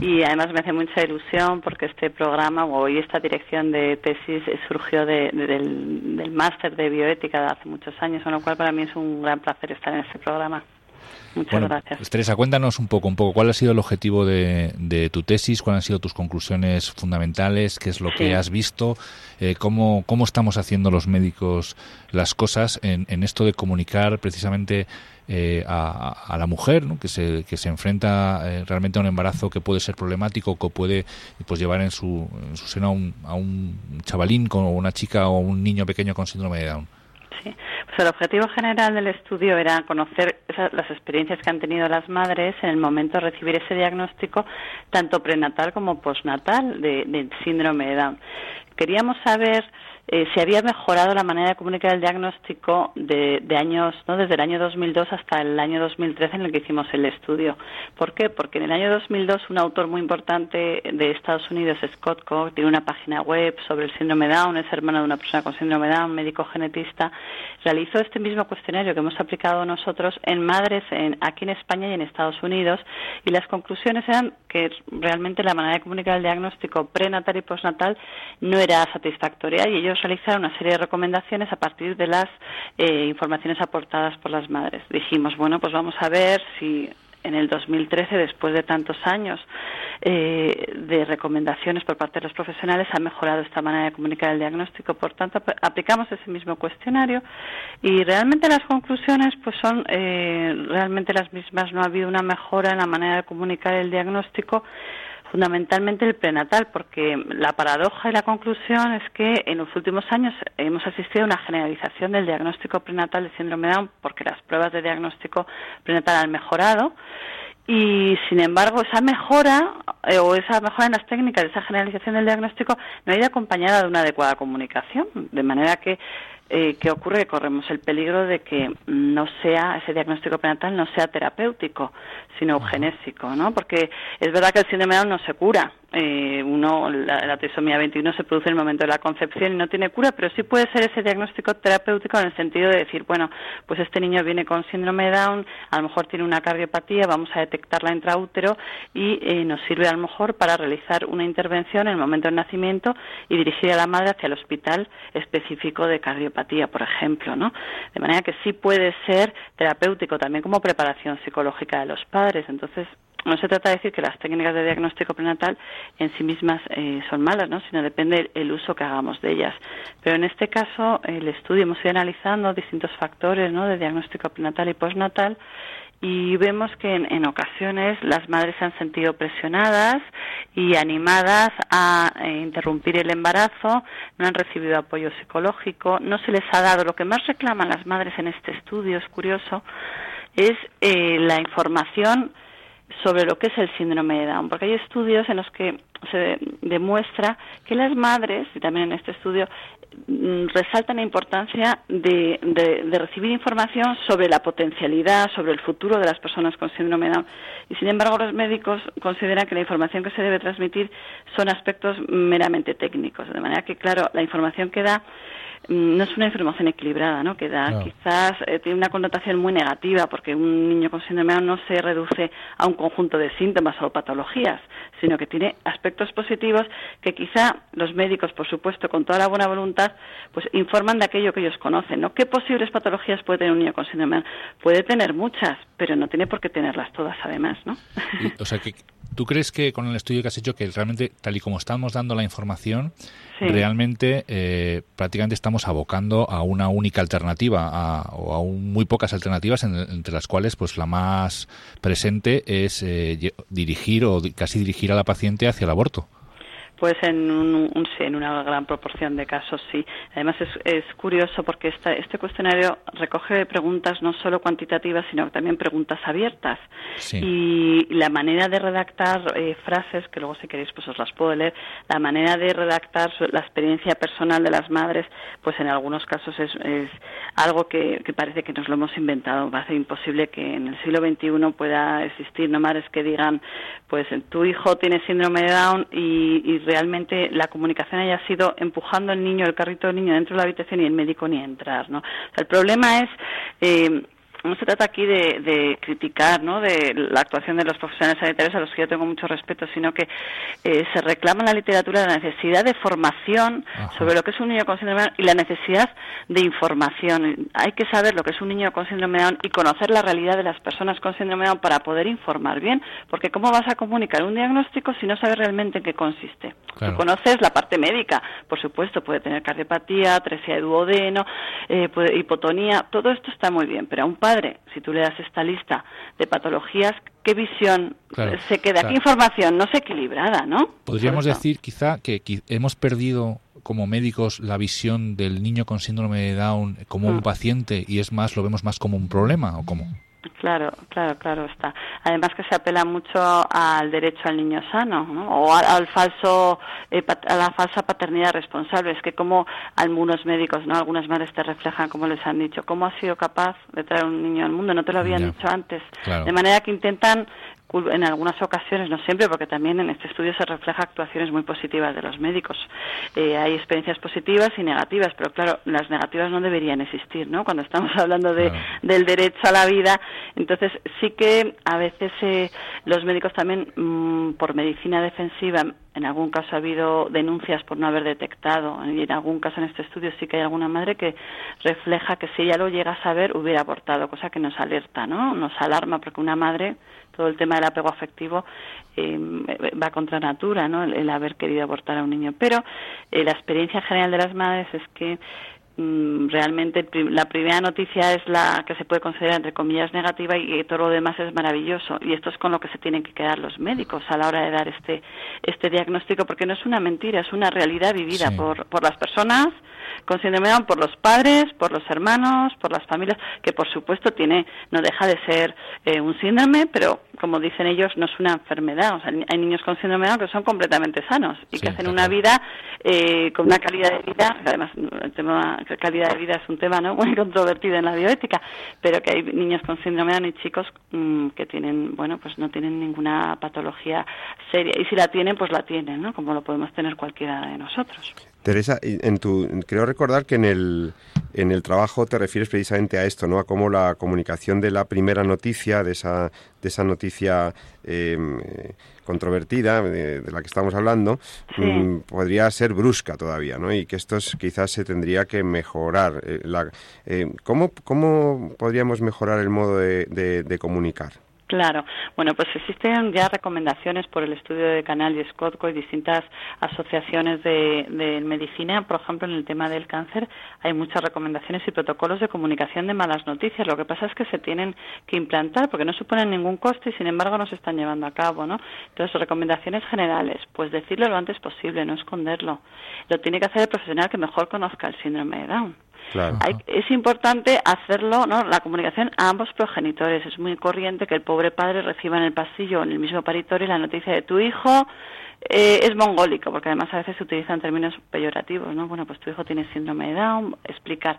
y además me hace mucha ilusión porque este programa o hoy esta dirección de tesis eh, surgió de- de- del, del máster de bioética de hace muchos años, con lo cual para mí es un gran placer estar en este programa. Muchas Bueno, gracias. pues, Teresa, cuéntanos un poco, un poco cuál ha sido el objetivo de, de tu tesis, cuáles han sido tus conclusiones fundamentales, qué es lo que has visto, eh, cómo, cómo estamos haciendo los médicos las cosas en, en esto de comunicar precisamente eh, a, a la mujer ¿no? que, se, que se enfrenta eh, realmente a un embarazo que puede ser problemático, que puede pues, llevar en su, en su seno a un, a un chavalín con una chica o un niño pequeño con síndrome de Down. Sí. Pues el objetivo general del estudio era conocer esa- las experiencias que han tenido las madres en el momento de recibir ese diagnóstico, tanto prenatal como postnatal, de, del síndrome de Down. Queríamos saber eh, si había mejorado la manera de comunicar el diagnóstico de, de años, ¿no? desde el año 2002 hasta el año 2013 en el que hicimos el estudio. ¿Por qué? Porque en el año 2002 un autor muy importante de Estados Unidos, Scott Koch, tiene una página web sobre el síndrome Down, es hermano de una persona con síndrome Down, médico genetista, realizó este mismo cuestionario que hemos aplicado nosotros en madres en, aquí en España y en Estados Unidos y las conclusiones eran que realmente la manera de comunicar el diagnóstico prenatal y postnatal no era satisfactoria y ellos realizaron una serie de recomendaciones a partir de las eh, informaciones aportadas por las madres. Dijimos, bueno, pues vamos a ver si en el 2013, después de tantos años eh, de recomendaciones por parte de los profesionales, ha mejorado esta manera de comunicar el diagnóstico. Por tanto, ap- aplicamos ese mismo cuestionario y realmente las conclusiones pues son eh, realmente las mismas. No ha habido una mejora en la manera de comunicar el diagnóstico fundamentalmente el prenatal, porque la paradoja y la conclusión es que en los últimos años hemos asistido a una generalización del diagnóstico prenatal de síndrome Down, porque las pruebas de diagnóstico prenatal han mejorado, y sin embargo esa mejora eh, o esa mejora en las técnicas, esa generalización del diagnóstico no ha ido acompañada de una adecuada comunicación, de manera que eh, ¿qué ocurre? Corremos el peligro de que no sea, ese diagnóstico prenatal no sea terapéutico, sino eugenésico, ¿no? Porque es verdad que el síndrome de Down no se cura. Eh, uno, la, la trisomía 21 se produce en el momento de la concepción y no tiene cura, pero sí puede ser ese diagnóstico terapéutico en el sentido de decir, bueno, pues este niño viene con síndrome Down, a lo mejor tiene una cardiopatía, vamos a detectarla intraútero y eh, nos sirve a lo mejor para realizar una intervención en el momento del nacimiento y dirigir a la madre hacia el hospital específico de cardiopatía, por ejemplo, ¿no? De manera que sí puede ser terapéutico también como preparación psicológica de los padres. Entonces, no se trata de decir que las técnicas de diagnóstico prenatal en sí mismas eh, son malas, ¿no? sino depende el uso que hagamos de ellas. Pero en este caso, el estudio hemos ido analizando distintos factores ¿no? de diagnóstico prenatal y postnatal y vemos que en, en ocasiones las madres se han sentido presionadas y animadas a eh, interrumpir el embarazo, no han recibido apoyo psicológico, no se les ha dado. Lo que más reclaman las madres en este estudio, es curioso, es eh, la información sobre lo que es el síndrome de Down, porque hay estudios en los que se demuestra que las madres, y también en este estudio, mm, resaltan la importancia de, de, de, recibir información sobre la potencialidad, sobre el futuro de las personas con síndrome de Down. Y sin embargo, los médicos consideran que la información que se debe transmitir son aspectos meramente técnicos. De manera que, claro, la información que da no es una información equilibrada, ¿no? Que da, no. quizás eh, tiene una connotación muy negativa, porque un niño con síndrome de Down no se reduce a un conjunto de síntomas o patologías, sino que tiene aspectos positivos que quizá los médicos, por supuesto, con toda la buena voluntad, pues informan de aquello que ellos conocen, ¿no? ¿Qué posibles patologías puede tener un niño con síndrome de Down? Puede tener muchas, pero no tiene por qué tenerlas todas, además, ¿no? Y, o sea, que ¿tú crees que con el estudio que has hecho, que realmente, tal y como estamos dando la información, sí. realmente eh, prácticamente estamos abocando a una única alternativa a, o a un, muy pocas alternativas en, entre las cuales pues la más presente es eh, dirigir o casi dirigir a la paciente hacia el aborto. Pues en, un, un, en una gran proporción de casos sí. Además es, es curioso porque esta, este cuestionario recoge preguntas no solo cuantitativas, sino también preguntas abiertas. Sí. Y la manera de redactar eh, frases, que luego si queréis pues os las puedo leer, la manera de redactar la experiencia personal de las madres, pues en algunos casos es, es algo que, que, parece que nos lo hemos inventado. Va a ser imposible que en el siglo XXI pueda existir no madres que digan, pues tu hijo tiene síndrome de Down y, y realmente la comunicación haya sido empujando al niño, el carrito del niño dentro de la habitación y el médico ni entrar, ¿no? O sea, el problema es eh, no se trata aquí de, de, criticar ¿no? de la actuación de los profesionales sanitarios a los que yo tengo mucho respeto, sino que eh, se reclama en la literatura la necesidad de formación Ajá. sobre lo que es un niño con síndrome de Down y la necesidad de información. Hay que saber lo que es un niño con síndrome de Down y conocer la realidad de las personas con síndrome de Down para poder informar bien, porque ¿cómo vas a comunicar un diagnóstico si no sabes realmente en qué consiste? Claro. Tú conoces la parte médica, por supuesto, puede tener cardiopatía, atresia de duodeno, eh, puede, hipotonía, todo esto está muy bien, pero a un padre padre, si tú le das esta lista de patologías, ¿qué visión claro, se queda? claro. ¿Qué información? No se equilibrada, ¿no? Podríamos decir quizá que hemos perdido como médicos la visión del niño con síndrome de Down como mm. un paciente y es más, lo vemos más como un problema o como... Claro, claro, claro está. Además que se apela mucho al derecho al niño sano, ¿no? O al, al falso, eh, a la falsa paternidad responsable. Es que como algunos médicos, ¿no? Algunas madres te reflejan, como les han dicho, cómo has sido capaz de traer un niño al mundo, no te lo habían Ya. dicho antes. Claro. De manera que intentan en algunas ocasiones, no siempre, porque también en este estudio se refleja actuaciones muy positivas de los médicos. Eh, hay experiencias positivas y negativas, pero claro, las negativas no deberían existir, ¿no? Cuando estamos hablando de, Claro. del derecho a la vida, entonces sí que a veces eh, los médicos también, mm, por medicina defensiva, en algún caso ha habido denuncias por no haber detectado y en algún caso en este estudio sí que hay alguna madre que refleja que si ella lo llega a saber hubiera abortado, cosa que nos alerta, ¿no? Nos alarma porque una madre todo el tema del apego afectivo eh, va contra natura, ¿no? El, el, haber querido abortar a un niño. Pero eh, la experiencia general de las madres es que mm, realmente la primera noticia es la que se puede considerar entre comillas negativa y todo lo demás es maravilloso y esto es con lo que se tienen que quedar los médicos a la hora de dar este este diagnóstico porque no es una mentira es una realidad vivida Sí. por por las personas con síndrome de Down por los padres, por los hermanos, por las familias, que por supuesto tiene, no deja de ser eh, un síndrome, pero como dicen ellos, no es una enfermedad. O sea, hay niños con síndrome de Down que son completamente sanos y Sí, que hacen claro. una vida eh, con una calidad de vida, además el tema calidad de vida es un tema no muy controvertido en la bioética, pero que hay niños con síndrome de Down y chicos mm, que tienen, bueno, pues no tienen ninguna patología seria y si la tienen, pues la tienen, ¿no? Como lo podemos tener cualquiera de nosotros. Teresa, en tu, creo recordar que en el, en el trabajo te refieres precisamente a esto, ¿no? A cómo la comunicación de la primera noticia, de esa, de esa noticia eh, controvertida de, de, la que estamos hablando, sí. mmm, podría ser brusca todavía, ¿no? Y que esto quizás se tendría que mejorar. Eh, la, eh, ¿cómo, ¿Cómo podríamos mejorar el modo de, de, de comunicar? Claro. Bueno, pues existen ya recomendaciones por el estudio de Canal y Scotco y distintas asociaciones de, de, medicina. Por ejemplo, en el tema del cáncer hay muchas recomendaciones y protocolos de comunicación de malas noticias. Lo que pasa es que se tienen que implantar porque no suponen ningún coste y, sin embargo, no se están llevando a cabo, ¿no? Entonces, recomendaciones generales. Pues decirlo lo antes posible, no esconderlo. Lo tiene que hacer el profesional que mejor conozca el síndrome de Down. Hay, es importante hacerlo, ¿no? La comunicación a ambos progenitores. Es muy corriente que el pobre padre reciba en el pasillo, en el mismo paritorio, la noticia de tu hijo eh, es mongólico, porque además a veces se utilizan términos peyorativos, ¿no? Bueno, pues tu hijo tiene síndrome de Down, explicar.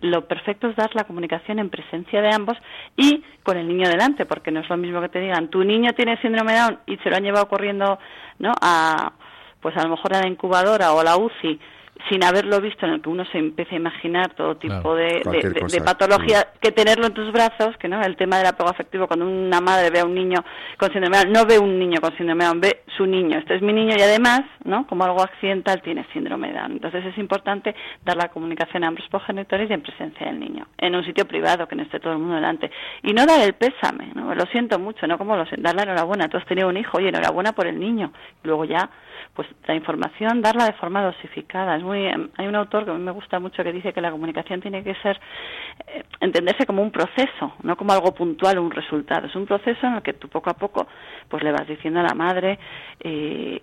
Lo perfecto es dar la comunicación en presencia de ambos y con el niño delante, porque no es lo mismo que te digan, tu niño tiene síndrome de Down y se lo han llevado corriendo, ¿no? A, pues a lo mejor a la incubadora o a la UCI sin haberlo visto, en el que uno se empieza a imaginar todo tipo de, de, patología, que tenerlo en tus brazos, que no el tema del apego afectivo, cuando una madre ve a un niño con síndrome de Down, no ve un niño con síndrome de Down, ve su niño, este es mi niño y además, ¿no? como algo accidental, tiene síndrome de Down. Entonces es importante dar la comunicación a ambos progenitores y en presencia del niño, en un sitio privado, que no esté todo el mundo delante. Y no dar el pésame, ¿no? lo siento mucho, no como lo, dar la enhorabuena, tú has tenido un hijo, y enhorabuena por el niño. Luego ya pues la información darla de forma dosificada. Es muy, hay un autor que a mí me gusta mucho que dice que la comunicación tiene que ser eh, entenderse como un proceso, no como algo puntual o un resultado. Es un proceso en el que tú poco a poco pues le vas diciendo a la madre eh,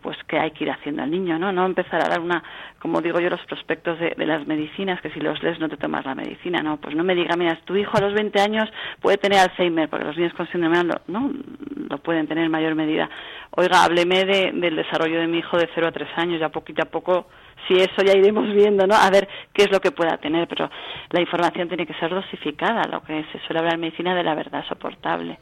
pues que hay que ir haciendo al niño, ¿no? No empezar a dar una, como digo yo, los prospectos de, las medicinas, que si los lees no te tomas la medicina, ¿no? Pues no me diga, mira, tu hijo a los 20 años puede tener Alzheimer, porque los niños con síndrome lo, no lo pueden tener en mayor medida. Oiga, hábleme de, del desarrollo de mi hijo de 0 a 3 años, ya poquito a poco si eso ya iremos viendo, ¿no? A ver qué es lo que pueda tener, pero la información tiene que ser dosificada, lo que se suele hablar en medicina de la verdad soportable.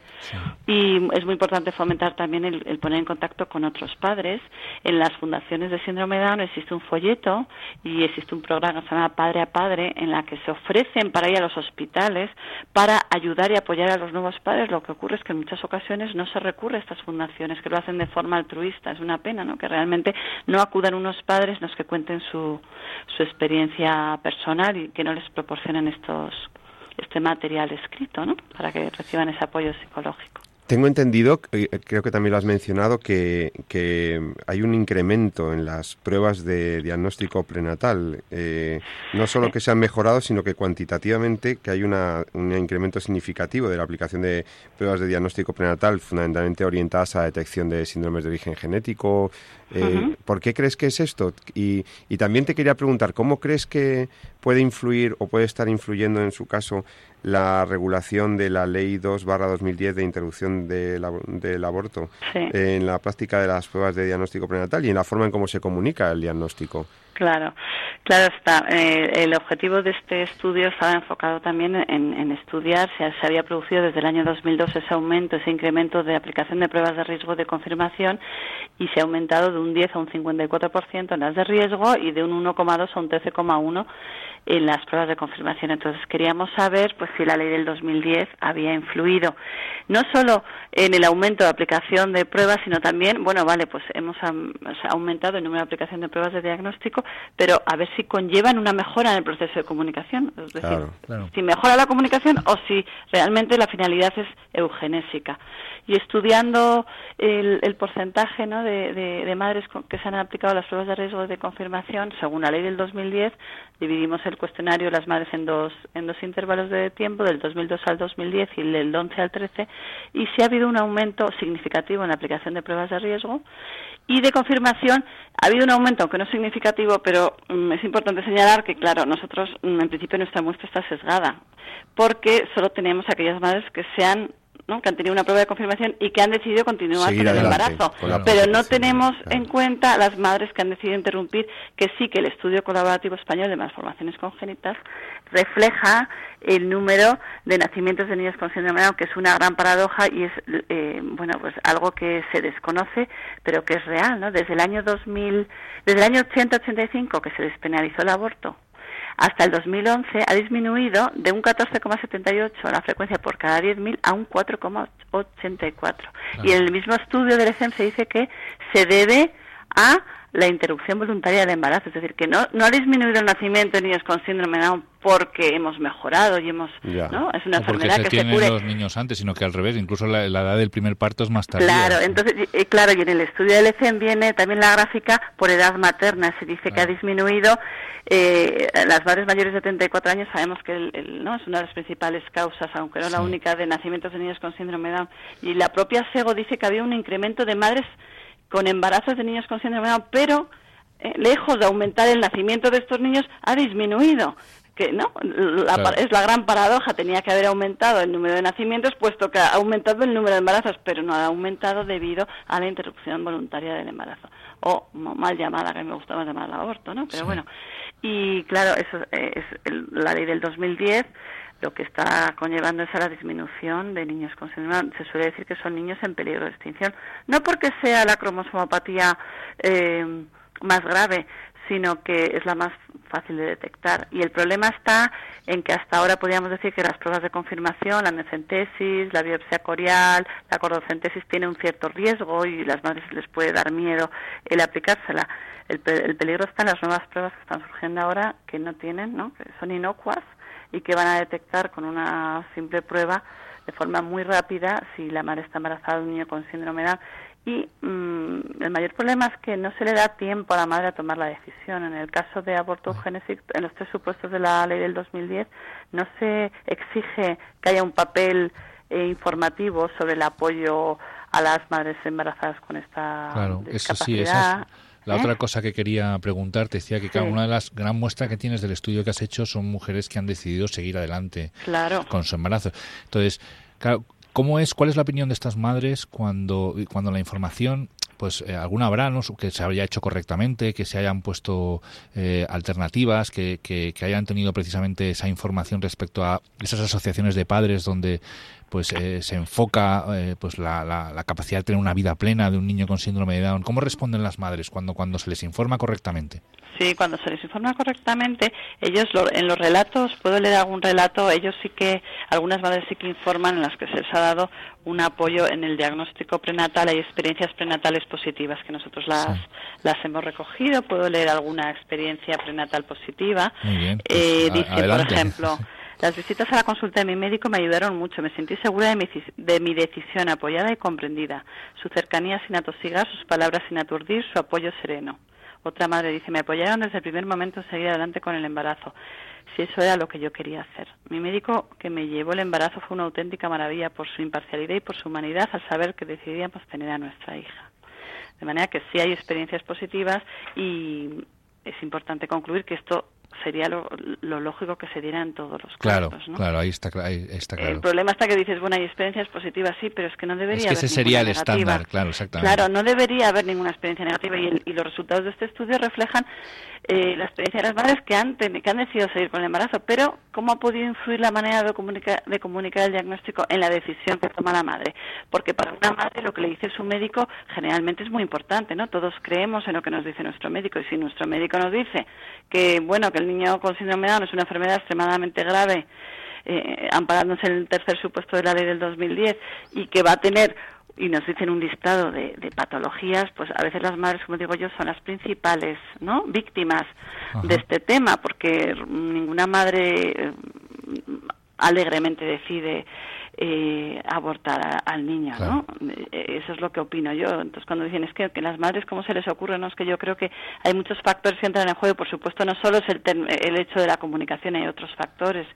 Y es muy importante fomentar también el, poner en contacto con otros padres. En las fundaciones de síndrome de Down existe un folleto y existe un programa que se llama Padre a Padre en la que se ofrecen para ir a los hospitales para ayudar y apoyar a los nuevos padres. Lo que ocurre es que en muchas ocasiones no se recurre a estas fundaciones, que lo hacen de forma altruista. Es una pena, ¿no? Que realmente no acudan unos padres los que cuenten en su, su experiencia personal y que no les proporcionen estos este material escrito, ¿no? Para que reciban ese apoyo psicológico. Tengo entendido, eh, creo que también lo has mencionado, que, hay un incremento en las pruebas de diagnóstico prenatal. Eh, no solo que se han mejorado, sino que cuantitativamente que hay una, un incremento significativo de la aplicación de pruebas de diagnóstico prenatal, fundamentalmente orientadas a la detección de síndromes de origen genético. Eh, ¿Por qué crees que es esto? Y, y también te quería preguntar, ¿cómo crees que puede influir o puede estar influyendo en su caso la regulación de la Ley 2 2010 de interrupción del aborto en la práctica de las pruebas de diagnóstico prenatal y en la forma en cómo se comunica el diagnóstico. Claro, claro está. Eh, el objetivo de este estudio estaba enfocado también en, estudiar si se había producido desde el año 2002 ese aumento, ese incremento de aplicación de pruebas de riesgo de confirmación y se ha aumentado de un 10 a un 54% en las de riesgo y de un 1,2 a un 13,1 en las pruebas de confirmación. Entonces queríamos saber pues si la ley del 2010 había influido no solo en el aumento de aplicación de pruebas, sino también, bueno, vale, pues hemos aumentado el número de aplicación de pruebas de diagnóstico, pero a ver si conllevan una mejora en el proceso de comunicación, es decir, si mejora la comunicación o si realmente la finalidad es eugenésica y estudiando el, porcentaje ¿no? de, madres que se han aplicado las pruebas de riesgo de confirmación, según la ley del 2010, dividimos el cuestionario de las madres en dos, en dos intervalos de tiempo, del 2002 al 2010 y del 11 al 13, y si ha habido un aumento significativo en la aplicación de pruebas de riesgo y de confirmación ha habido un aumento, aunque no significativo, pero mm, es importante señalar que, claro, nosotros, mm, en principio, nuestra muestra está sesgada, porque solo tenemos aquellas madres que que han tenido una prueba de confirmación y que han decidido continuar con el embarazo. Pero no tenemos en cuenta las madres que han decidido interrumpir, que sí que el estudio colaborativo español de malformaciones congénitas refleja el número de nacimientos de niños con síndrome de Down, que es una gran paradoja y es eh, bueno pues algo que se desconoce, pero que es real, ¿no? Desde el año 2000, desde el año 85 que se despenalizó el aborto hasta el 2011 ha disminuido de un 14,78 la frecuencia por cada 10.000 a un 4,84. Y en el mismo estudio del ECEM se dice que se debe a la interrupción voluntaria del embarazo, es decir, que no, no ha disminuido el nacimiento de niños con síndrome de Down porque hemos mejorado y hemos, Ya. ¿no? Es una enfermedad se que se tienen cure. los niños antes, sino que al revés, incluso la, la edad del primer parto es más tardía. Claro, entonces, y- claro, y en el estudio del ECEN viene también la gráfica por edad materna, se dice que ha disminuido. Eh, las madres mayores de 34 años sabemos que el- el- no es una de las principales causas, aunque no la única, de nacimientos de niños con síndrome de Down. Y la propia SEGO dice que había un incremento de madres con embarazos de niños con síndrome de Down, pero eh, lejos de aumentar el nacimiento de estos niños, ha disminuido. Que no, la Claro. es la gran paradoja. Tenía que haber aumentado el número de nacimientos, puesto que ha aumentado el número de embarazos, pero no ha aumentado debido a la interrupción voluntaria del embarazo. O mal llamada, que me gusta más llamar aborto, ¿no? Pero Sí. bueno. Y claro, eso eh, es el- la ley del 2010 lo que está conllevando es a la disminución de niños con síndrome. Se suele decir que son niños en peligro de extinción. No porque sea la cromosomopatía eh, más grave, sino que es la más fácil de detectar. Y el problema está en que hasta ahora podríamos decir que las pruebas de confirmación, la mecentesis, la biopsia corial, la cordocentesis tiene un cierto riesgo y las madres les puede dar miedo el aplicársela. El, el peligro está en las nuevas pruebas que están surgiendo ahora que no tienen, ¿no? que son inocuas y que van a detectar con una simple prueba de forma muy rápida si la madre está embarazada de un niño con síndrome de Down. Y mm, el mayor problema es que no se le da tiempo a la madre a tomar la decisión. En el caso de aborto eugenésico, en los tres supuestos de la ley del 2010, no se exige que haya un papel eh, informativo sobre el apoyo a las madres embarazadas con esta Claro, eso sí, discapacidad. La ¿eh? otra cosa que quería preguntarte. Decía que cada una de las gran muestras que tienes del estudio que has hecho son mujeres que han decidido seguir adelante Claro. con su embarazo. Entonces, claro, ¿cómo es, cuál es la opinión de estas madres cuando, cuando la información, pues eh, alguna habrá, ¿no? que se haya hecho correctamente, que se hayan puesto eh, alternativas, que, que, que hayan tenido precisamente esa información respecto a esas asociaciones de padres donde pues eh, se enfoca eh, pues la, la, la capacidad de tener una vida plena de un niño con síndrome de Down. ¿Cómo responden las madres cuando, cuando se les informa correctamente? Sí, cuando se les informa correctamente, ellos lo- en los relatos, puedo leer algún relato, ellos sí que, algunas madres sí que informan en las que se les ha dado un apoyo en el diagnóstico prenatal, hay experiencias prenatales positivas que nosotros las, Sí. las hemos recogido, puedo leer alguna experiencia prenatal positiva. Muy bien, pues, Eh, dice, por ejemplo, las visitas a la consulta de mi médico me ayudaron mucho. Me sentí segura de mi, de mi decisión, apoyada y comprendida. Su cercanía sin atosigar, sus palabras sin aturdir, su apoyo sereno. Otra madre dice, me apoyaron desde el primer momento en seguir adelante con el embarazo. Si eso era lo que yo quería hacer. Mi médico que me llevó el embarazo fue una auténtica maravilla por su imparcialidad y por su humanidad al saber que decidíamos tener a nuestra hija. De manera que sí hay experiencias positivas y es importante concluir que esto sería lo, lo lógico que se diera en todos los Claro, casos. ¿no? claro, ahí está, ahí está claro. El problema está que dices, bueno, hay experiencias positivas, sí, pero es que no debería Es que haber ese sería el negativa. estándar, claro, exactamente. Claro, no debería haber ninguna experiencia negativa y, el- y los resultados de este estudio reflejan eh, la experiencia de las madres que han, que han decidido seguir con el embarazo, pero ¿cómo ha podido influir la manera de comunicar, de comunicar el diagnóstico en la decisión que toma la madre? Porque para una madre lo que le dice su médico generalmente es muy importante, ¿no? Todos creemos en lo que nos dice nuestro médico y si nuestro médico nos dice que, bueno, que el niño con síndrome de Down es una enfermedad extremadamente grave, eh, amparándose en el tercer supuesto de la ley del 2010 y que va a tener y nos dicen un listado de, de patologías, pues a veces las madres, como digo yo, son las principales, ¿no? Víctimas Ajá. de este tema, porque ninguna madre eh, alegremente decide eh, abortar a- al niño, ¿no? Eh, Eso es lo que opino yo. Entonces, cuando dicen es que, que las madres, ¿cómo se les ocurre? No, es que yo creo que hay muchos factores que entran en juego. Por supuesto, no solo es el, el hecho de la comunicación, hay otros factores.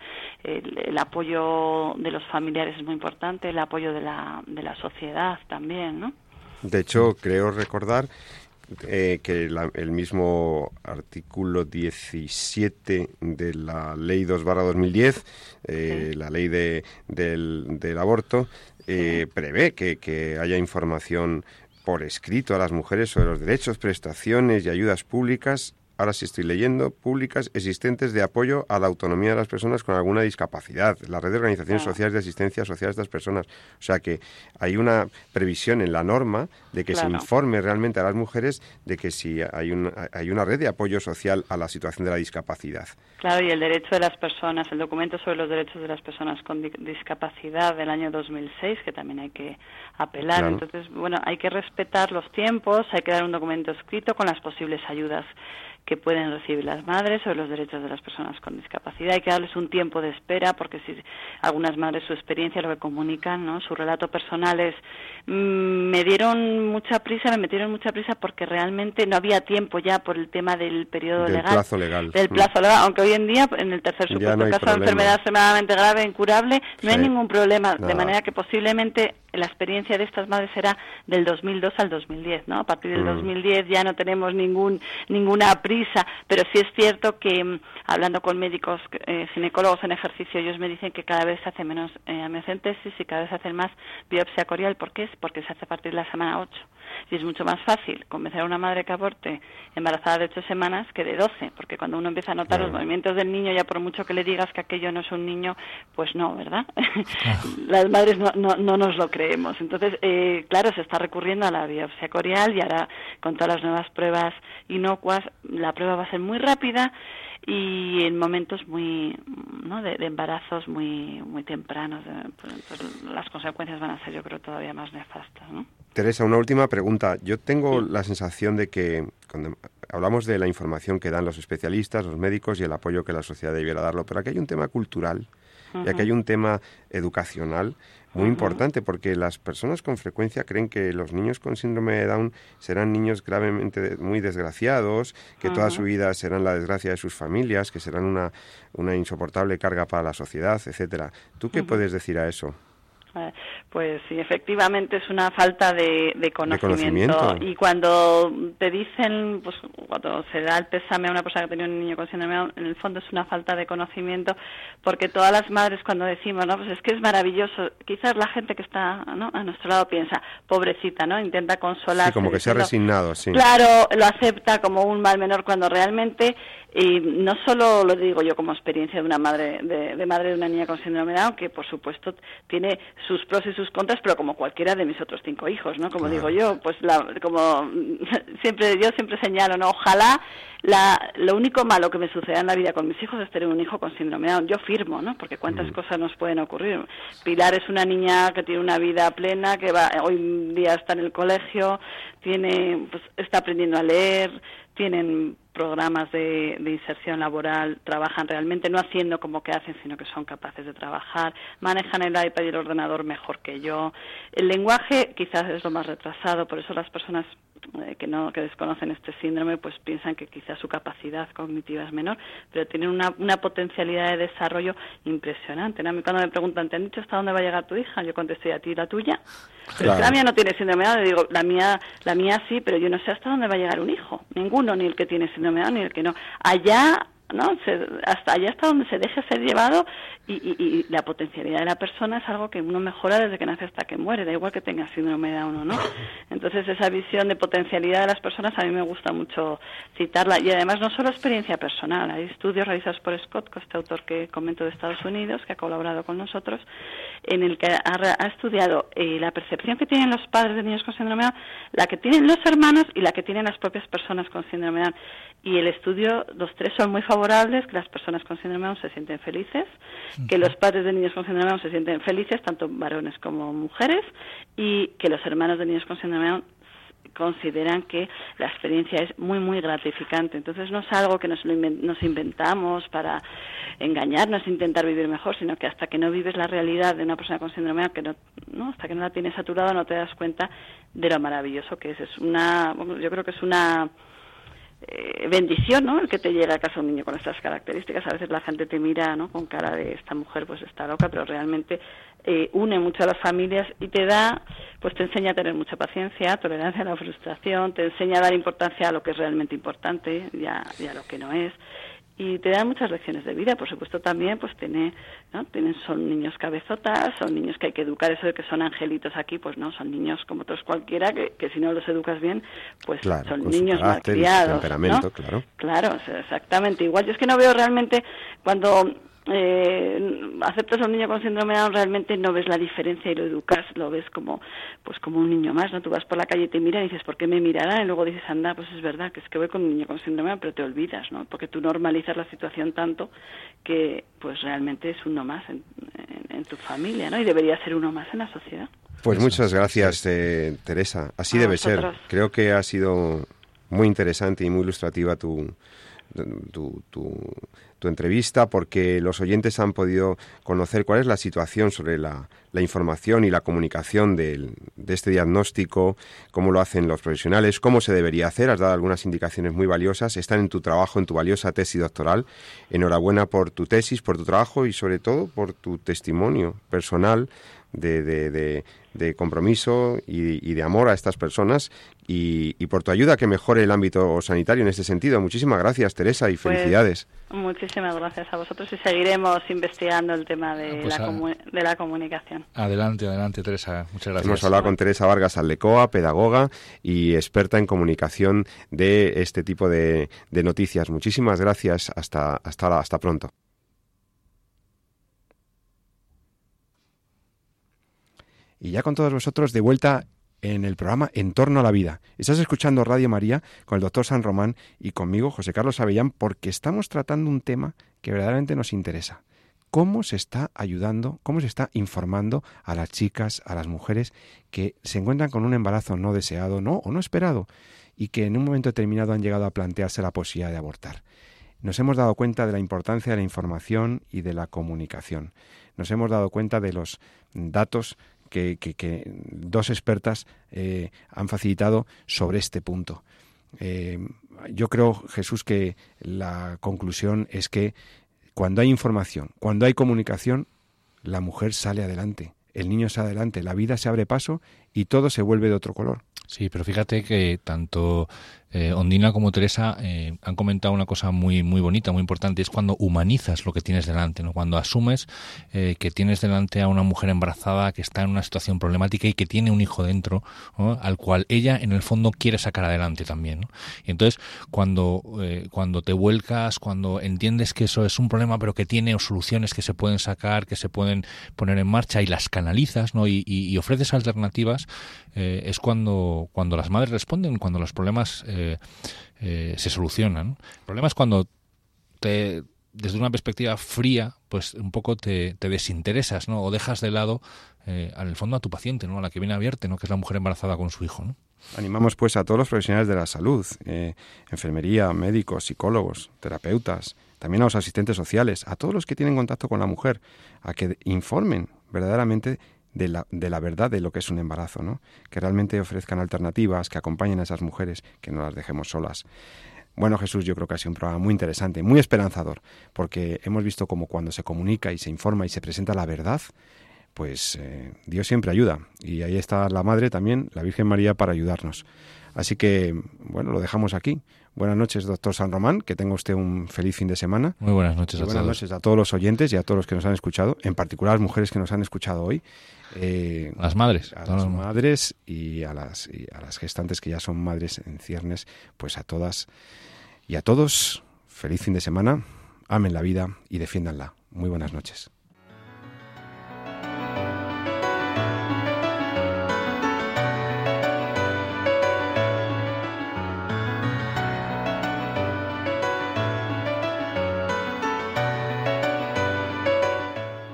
El, el apoyo de los familiares es muy importante, el apoyo de la, de la sociedad también, ¿no? De hecho, creo recordar eh, que la- el mismo artículo 17 de la Ley 2 2010, eh, la ley de, del, del aborto, eh, prevé que, que haya información por escrito a las mujeres sobre los derechos, prestaciones y ayudas públicas ahora sí estoy leyendo, públicas existentes de apoyo a la autonomía de las personas con alguna discapacidad, la red de organizaciones sociales de asistencia social a estas personas. O sea que hay una previsión en la norma de que se informe realmente a las mujeres de que si hay, hay una red de apoyo social a la situación de la discapacidad. Claro, y el derecho de las personas, el documento sobre los derechos de las personas con discapacidad del año 2006, que también hay que apelar. Entonces, bueno, hay que respetar los tiempos, hay que dar un documento escrito con las posibles ayudas que pueden recibir las madres sobre los derechos de las personas con discapacidad. Hay que darles un tiempo de espera porque si algunas madres su experiencia lo que comunican, ¿no? Su relato personal es mm, me dieron mucha prisa, me metieron mucha prisa porque realmente no había tiempo ya por el tema del periodo del legal. Plazo legal. Del mm. plazo legal, aunque hoy en día en el tercer supuesto caso de enfermedad extremadamente grave, incurable, no hay ningún problema, de manera que posiblemente la experiencia de estas madres será del 2002 al 2010, ¿no? A partir del 2010 mm. ya no tenemos ningún ninguna prisa, pero sí es cierto que mm, hablando con médicos eh, ginecólogos en ejercicio, ellos me dicen que cada vez se hace menos eh, amniocentesis y cada vez se hace más biopsia corial. ¿Por qué? Porque se hace a partir de la semana 8 y es mucho más fácil convencer a una madre que aborte embarazada de ocho semanas que de doce, porque cuando uno empieza a notar los movimientos del niño, ya por mucho que le digas que aquello no es un niño, pues no, ¿verdad? Las madres no, no, no, nos lo creemos. Entonces, eh, claro, se está recurriendo a la biopsia corial y ahora con todas las nuevas pruebas inocuas, la prueba va a ser muy rápida y en momentos muy ¿no? de, embarazos muy muy tempranos pues, pues, las consecuencias van a ser yo creo todavía más nefastas ¿no? Teresa una última pregunta. Yo tengo la sensación de que cuando hablamos de la información que dan los especialistas los médicos y el apoyo que la sociedad debiera darlo pero aquí hay un tema cultural y aquí hay un tema educacional muy importante porque las personas con frecuencia creen que los niños con síndrome de Down serán niños gravemente muy desgraciados, que toda su vida serán la desgracia de sus familias, que serán una, una insoportable carga para la sociedad, etcétera. ¿Tú qué puedes decir a eso? Pues sí, efectivamente es una falta de, conocimiento. Y cuando te dicen, pues cuando se da el pésame a una persona que tenía un niño con síndrome en el fondo es una falta de conocimiento, porque todas las madres cuando decimos, no, pues es que es maravilloso, quizás la gente que está ¿no? a nuestro lado piensa, pobrecita, ¿no? Intenta consolar. Sí, como que se ha resignado, sí. Claro, lo acepta como un mal menor cuando realmente y no solo lo digo yo como experiencia de una madre de, madre de una niña con síndrome de Down que por supuesto tiene sus pros y sus contras pero como cualquiera de mis otros cinco hijos no como digo yo pues la, como siempre yo siempre señalo no ojalá la, lo único malo que me suceda en la vida con mis hijos es tener un hijo con síndrome de Down. Yo firmo no porque cuántas mm. cosas nos pueden ocurrir. Pilar es una niña que tiene una vida plena que va hoy día está en el colegio tiene pues está aprendiendo a leer tienen programas de, inserción laboral, trabajan realmente no haciendo como que hacen, sino que son capaces de trabajar, manejan el iPad y el ordenador mejor que yo. El lenguaje quizás es lo más retrasado, por eso las personas eh, que no que desconocen este síndrome pues piensan que quizás su capacidad cognitiva es menor, pero tienen una, una potencialidad de desarrollo impresionante. A mí cuando me preguntan, ¿te han dicho hasta dónde va a llegar tu hija? Yo contesté, ¿a ti la tuya? Pero la mía no tiene síndrome de digo, la mía, la mía sí, pero yo no sé hasta dónde va a llegar un hijo. Ninguno, ni el que tiene síndrome de ni el que no. Allá ¿no? hasta allá hasta donde se deje ser llevado y, la potencialidad de la persona es algo que uno mejora desde que nace hasta que muere, da igual que tenga síndrome de Down o no. Entonces esa visión de potencialidad de las personas a mí me gusta mucho citarla y además no solo experiencia personal, hay estudios realizados por Scott, este autor que comento de Estados Unidos, que ha colaborado con nosotros, en el que ha, estudiado eh, la percepción que tienen los padres de niños con síndrome de Down, la que tienen los hermanos y la que tienen las propias personas con síndrome de Down. Y el estudio, los tres son muy favorables, que las personas con síndrome Down se sienten felices, que los padres de niños con síndrome Down se sienten felices, tanto varones como mujeres, y que los hermanos de niños con síndrome Down consideran que la experiencia es muy, muy gratificante. Entonces no es algo que nos, nos inventamos para engañarnos, intentar vivir mejor, sino que hasta que no vives la realidad de una persona con síndrome que no, no, hasta que no la tienes saturada no te das cuenta de lo maravilloso que es. Es una, yo creo que es una eh, bendición, ¿no? El que te llega a casa un niño con estas características. A veces la gente te mira, ¿no? Con cara de esta mujer, pues está loca, pero realmente eh, une mucho a las familias y te da, pues te enseña a tener mucha paciencia, tolerancia a la frustración, te enseña a dar importancia a lo que es realmente importante y a, lo que no es y te dan muchas lecciones de vida por supuesto también pues tiene no tienen son niños cabezotas son niños que hay que educar eso de que son angelitos aquí pues no son niños como otros cualquiera que, que si no los educas bien pues Claro, son niños malcriados ¿no? claro. claro exactamente igual yo es que no veo realmente cuando eh, aceptas a un niño con síndrome de Down realmente no ves la diferencia y lo educas lo ves como pues como un niño más no tú vas por la calle y te miran y dices por qué me mirarán y luego dices anda pues es verdad que es que voy con un niño con síndrome de Down pero te olvidas no porque tú normalizas la situación tanto que pues realmente es uno más en, en- en tu familia no y debería ser uno más en la sociedad. Pues Eso, muchas gracias, eh, Teresa. Así A debe ser. Creo que ha sido muy interesante y muy ilustrativa tu, tu, entrevista porque los oyentes han podido conocer cuál es la situación sobre la, información y la comunicación del- de este diagnóstico, cómo lo hacen los profesionales, cómo se debería hacer. Has dado algunas indicaciones muy valiosas. Están en tu trabajo, en tu valiosa tesis doctoral. Enhorabuena por tu tesis, por tu trabajo y sobre todo por tu testimonio personal de, de- de- de compromiso y, y de amor a estas personas y, y por tu ayuda a que mejore el ámbito sanitario en este sentido. Muchísimas gracias, Teresa, y Pues, felicidades. muchísimas gracias a vosotros y seguiremos investigando el tema de, Pues la, a- comu- de la comunicación Adelante, adelante, Teresa. Muchas gracias. Hemos hablado con Teresa Vargas Aldecoa, pedagoga y experta en comunicación de este tipo de, de noticias. Muchísimas gracias. Hasta, hasta, hasta pronto. Y ya con todos vosotros de vuelta en el programa En torno a la vida. Estás escuchando Radio María con el doctor San Román y conmigo, José Carlos Avellán, porque estamos tratando un tema que verdaderamente nos interesa. ¿Cómo se está ayudando, cómo se está informando a las chicas, a las mujeres que se encuentran con un embarazo no deseado, no o no esperado, y que en un momento determinado han llegado a plantearse la posibilidad de abortar? Nos hemos dado cuenta de la importancia de la información y de la comunicación. Nos hemos dado cuenta de los datos que, dos expertas eh, han facilitado sobre este punto. Eh, yo creo, Jesús, que la conclusión es que cuando hay información, cuando hay comunicación, la mujer sale adelante, el niño sale adelante, la vida se abre paso y todo se vuelve de otro color. Sí, pero fíjate que tanto eh, Ondina como Teresa eh, han comentado una cosa muy muy bonita, muy importante, es cuando humanizas lo que tienes delante, ¿no? Cuando asumes eh, que tienes delante a una mujer embarazada que está en una situación problemática y que tiene un hijo dentro, al cual ella en el fondo quiere sacar adelante también, ¿no? Y entonces cuando eh, cuando te vuelcas, cuando entiendes que eso es un problema, pero que tiene soluciones que se pueden sacar, que se pueden poner en marcha y las canalizas, ¿no? Y, y- ofreces alternativas, es cuando, cuando las madres responden, cuando los problemas eh, se solucionan. El problema es cuando te, desde una perspectiva fría, pues un poco te, te desinteresas, ¿no? O dejas de lado, eh, el fondo, a tu paciente, ¿no? A la que viene a verte, ¿no? Que es la mujer embarazada con su hijo. Animamos pues a todos los profesionales de la salud, eh, enfermería, médicos, psicólogos, terapeutas, también a los asistentes sociales, a todos los que tienen contacto con la mujer, a que informen verdaderamente de la, de la verdad de lo que es un embarazo, ¿no? que realmente ofrezcan alternativas, que acompañen a esas mujeres, que no las dejemos solas. Bueno, Jesús, yo creo que ha sido un programa muy interesante, muy esperanzador, porque hemos visto como cuando se comunica y se informa y se presenta la verdad, pues eh, Dios siempre ayuda. Y ahí está la Madre también, la Virgen María, para ayudarnos. Así que, bueno, lo dejamos aquí. Buenas noches, doctor San Román, que tenga usted un feliz fin de semana. Muy buenas noches Y a buenas todos. noches a todos los oyentes y a todos los que nos han escuchado, en particular a las mujeres que nos han escuchado hoy. Eh, A las madres. a las- madres y a las, y a las gestantes que ya son madres en ciernes, pues a todas y a todos, feliz fin de semana, amen la vida y defiéndanla. Muy buenas noches.